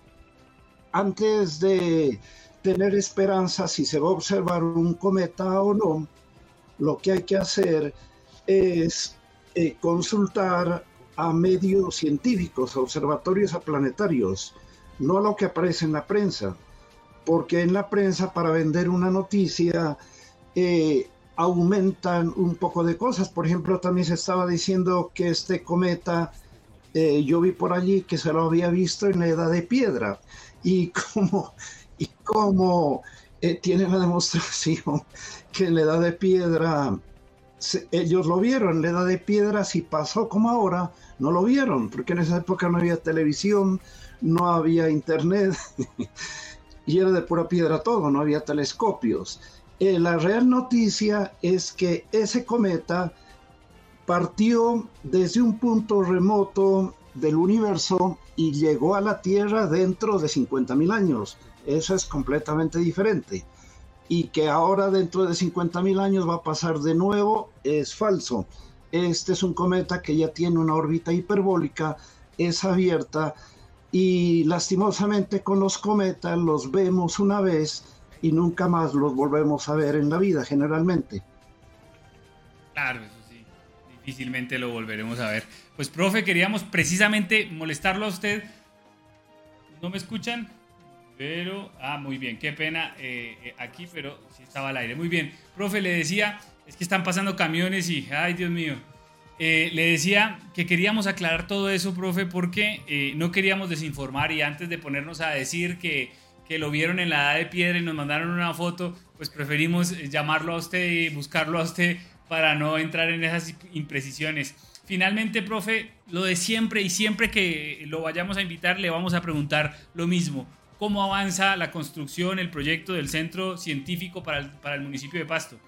S10: antes de tener esperanza si se va a observar un cometa o no, lo que hay que hacer es eh, consultar a medios científicos, observatorios, a planetarios, no a lo que aparece en la prensa, porque en la prensa para vender una noticia eh, aumentan un poco de cosas. Por ejemplo, también se estaba diciendo que este cometa, eh, yo vi por allí que se lo había visto en la edad de piedra, y (laughs) como, y como eh, tiene la demostración (laughs) que la edad de piedra ellos lo vieron, la edad de piedra, si pasó como ahora, no lo vieron, porque en esa época no había televisión, no había internet, (laughs) y era de pura piedra todo, no había telescopios. Eh, la real noticia es que ese cometa partió desde un punto remoto del universo y llegó a la Tierra dentro de 50.000 años. Eso es completamente diferente. Y que ahora dentro de 50.000 años va a pasar de nuevo es falso. Este es un cometa que ya tiene una órbita hiperbólica, es abierta y lastimosamente con los cometas los vemos una vez y nunca más los volvemos a ver en la vida generalmente.
S2: Claro, eso sí. difícilmente lo volveremos a ver. Pues, profe, queríamos precisamente molestarlo a usted. ¿No me escuchan? Pero, ah, muy bien, qué pena eh, eh, aquí, pero sí estaba al aire. Muy bien, profe, le decía, es que están pasando camiones y, ay, Dios mío. Eh, le decía que queríamos aclarar todo eso, profe, porque eh, no queríamos desinformar y antes de ponernos a decir que, que lo vieron en la edad de piedra y nos mandaron una foto, pues preferimos eh, llamarlo a usted y buscarlo a usted para no entrar en esas imprecisiones. Finalmente, profe, lo de siempre y siempre que lo vayamos a invitar le vamos a preguntar lo mismo. ¿Cómo avanza la construcción, el proyecto del centro científico para el, para el municipio de Pasto?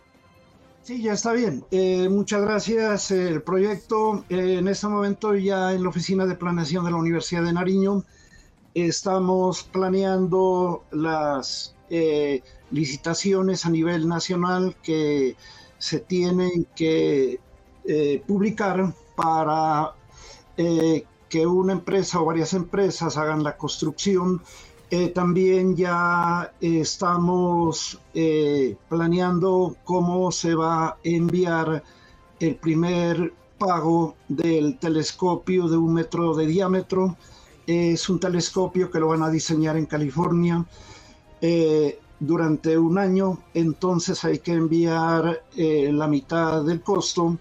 S10: Sí, ya está bien. Eh, muchas gracias. El proyecto eh, en este momento ya en la oficina de planeación de la Universidad de Nariño estamos planeando las eh, licitaciones a nivel nacional que se tienen que eh, publicar para eh, que una empresa o varias empresas hagan la construcción. Eh, también ya estamos eh, planeando cómo se va a enviar el primer pago del telescopio de un metro de diámetro. Es un telescopio que lo van a diseñar en California eh, durante un año, entonces hay que enviar eh, la mitad del costo.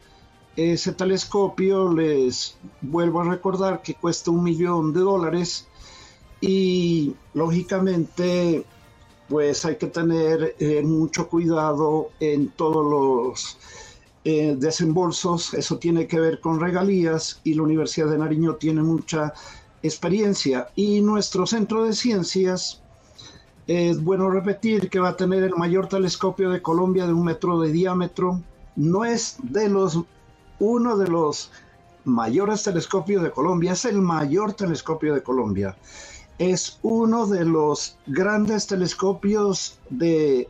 S10: Ese telescopio, les vuelvo a recordar que cuesta un millón de dólares y lógicamente pues hay que tener eh, mucho cuidado en todos los eh, desembolsos, eso tiene que ver con regalías y la Universidad de Nariño tiene mucha experiencia. Y nuestro centro de ciencias es bueno repetir que va a tener el mayor telescopio de Colombia de un metro de diámetro, no es de los uno de los mayores telescopios de Colombia, es el mayor telescopio de Colombia es uno de los grandes telescopios de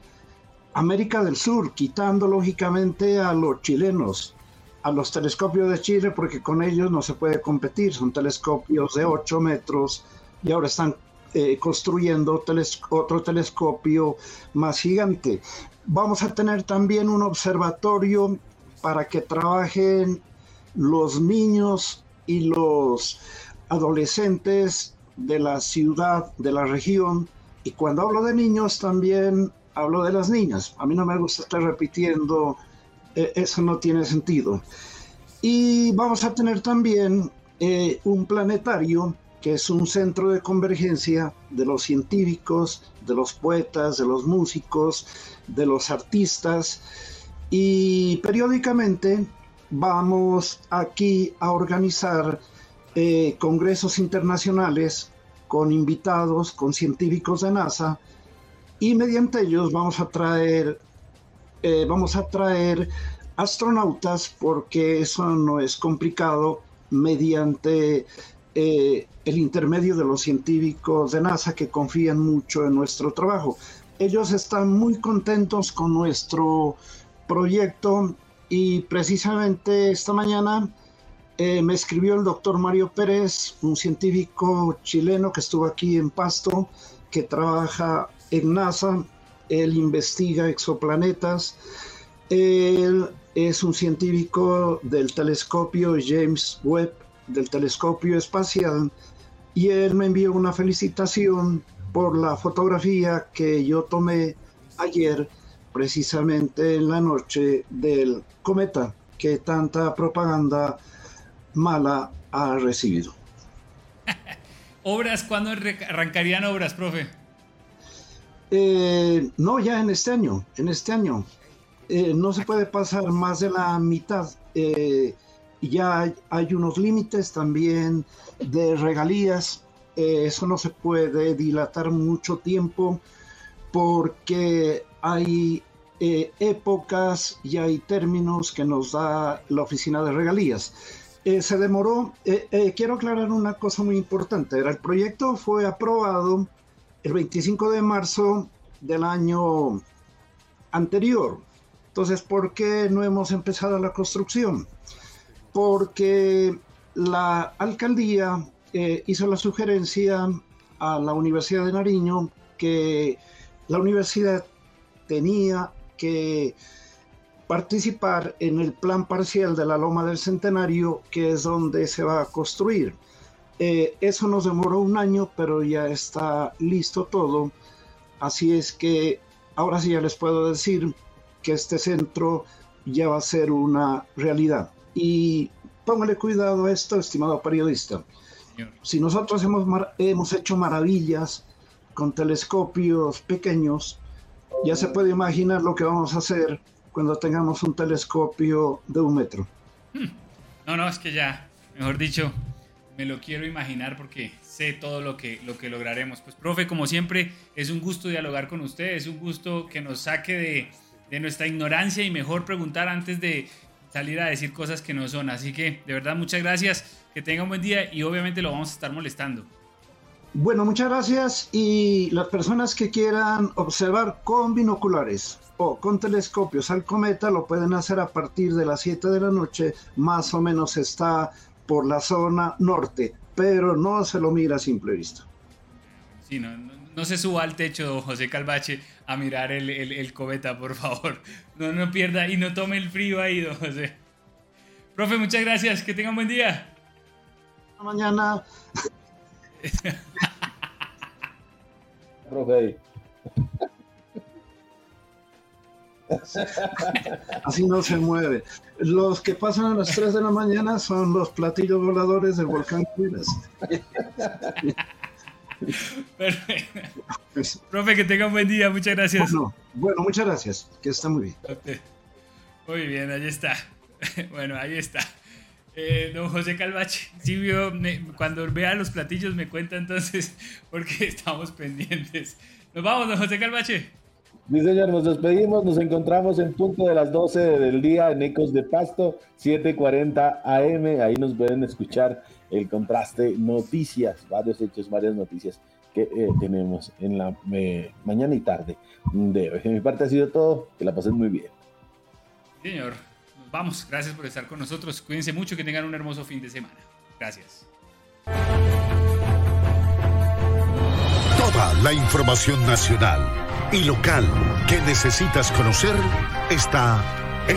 S10: América del Sur, quitando lógicamente a los chilenos, a los telescopios de Chile, porque con ellos no se puede competir, son telescopios de 8 metros y ahora están eh, construyendo otro telescopio más gigante. Vamos a tener también un observatorio para que trabajen los niños y los adolescentes de la ciudad, de la región, y cuando hablo de niños también hablo de las niñas. A mí no me gusta estar repitiendo, eh, eso no tiene sentido. Y vamos a tener también eh, un planetario que es un centro de convergencia de los científicos, de los poetas, de los músicos, de los artistas. Y periódicamente vamos aquí a organizar eh, congresos internacionales con invitados, con científicos de NASA, y mediante ellos vamos a traer, eh, vamos a traer astronautas, porque eso no es complicado, mediante eh, el intermedio de los científicos de NASA que confían mucho en nuestro trabajo. Ellos están muy contentos con nuestro proyecto y precisamente esta mañana eh, me escribió el doctor Mario Pérez, un científico chileno que estuvo aquí en Pasto, que trabaja en NASA, él investiga exoplanetas, él es un científico del telescopio James Webb, del telescopio espacial, y él me envió una felicitación por la fotografía que yo tomé ayer, precisamente en la noche del cometa, que tanta propaganda mala ha recibido. (laughs)
S2: ¿Obras? ¿Cuándo arrancarían obras, profe?
S10: Eh, no, ya en este año, en este año. Eh, no se puede pasar más de la mitad. Eh, ya hay, hay, unos límites también de regalías. Eh, eso no se puede dilatar mucho tiempo porque hay épocas y hay términos que nos da la oficina de regalías. Eh, se demoró, eh, eh, quiero aclarar una cosa muy importante, el proyecto fue aprobado el 25 de marzo del año anterior. Entonces, ¿por qué no hemos empezado la construcción? Porque la alcaldía hizo la sugerencia a la Universidad de Nariño que la universidad tenía que participar en el plan parcial de la Loma del Centenario, que es donde se va a construir. Eh, eso nos demoró un año, pero ya está listo todo. Así es que ahora sí ya les puedo decir que este centro ya va a ser una realidad. Y póngale cuidado a esto, estimado periodista. Si nosotros hemos, hemos hecho maravillas con telescopios pequeños, ya se puede imaginar lo que vamos a hacer cuando tengamos un telescopio de un metro.
S2: No, no, es que ya, mejor dicho, me lo quiero imaginar porque sé todo lo que, lo que lograremos. Pues, profe, como siempre, es un gusto dialogar con usted, es un gusto que nos saque de, de nuestra ignorancia y mejor preguntar antes de salir a decir cosas que no son. Así que, de verdad, muchas gracias, que tenga un buen día y obviamente lo vamos a estar molestando.
S10: Bueno, muchas gracias y las personas que quieran observar con binoculares o con telescopios al cometa lo pueden hacer a partir de las 7 de la noche, más o menos está por la zona norte, pero no se lo mira a simple vista.
S2: Sí, no, no, no se suba al techo, don José Calvache, a mirar el, el, el cometa, por favor. No, no pierda y no tome el frío ahí, don José. Profe, muchas gracias, que tenga un buen día.
S10: Mañana, (laughs)
S5: Profe.
S10: Así no se mueve. Los que pasan a las 3 de la mañana son los platillos voladores del volcán Cuiras.
S2: Perfecto. Profe, que tenga un buen día, muchas gracias.
S10: Bueno, bueno, muchas gracias, que está muy bien.
S2: Muy bien, ahí está. (laughs) Bueno, ahí está. Eh, don José Calvache, sí vio, me- cuando vea los platillos me cuenta entonces (laughs) porque estamos pendientes. Nos vamos, don José Calvache.
S5: Sí, señor, nos despedimos, nos encontramos en punto de las 12 del día en Ecos de Pasto, 7:40 AM, ahí nos pueden escuchar el contraste noticias, varios hechos, varias noticias que eh, tenemos en la eh, mañana y tarde de hoy. De mi parte ha sido todo, que la pasen muy bien.
S2: Señor, nos vamos. Gracias por estar con nosotros. Cuídense mucho, que tengan un hermoso fin de semana. Gracias.
S1: Toda la información nacional y local que necesitas conocer está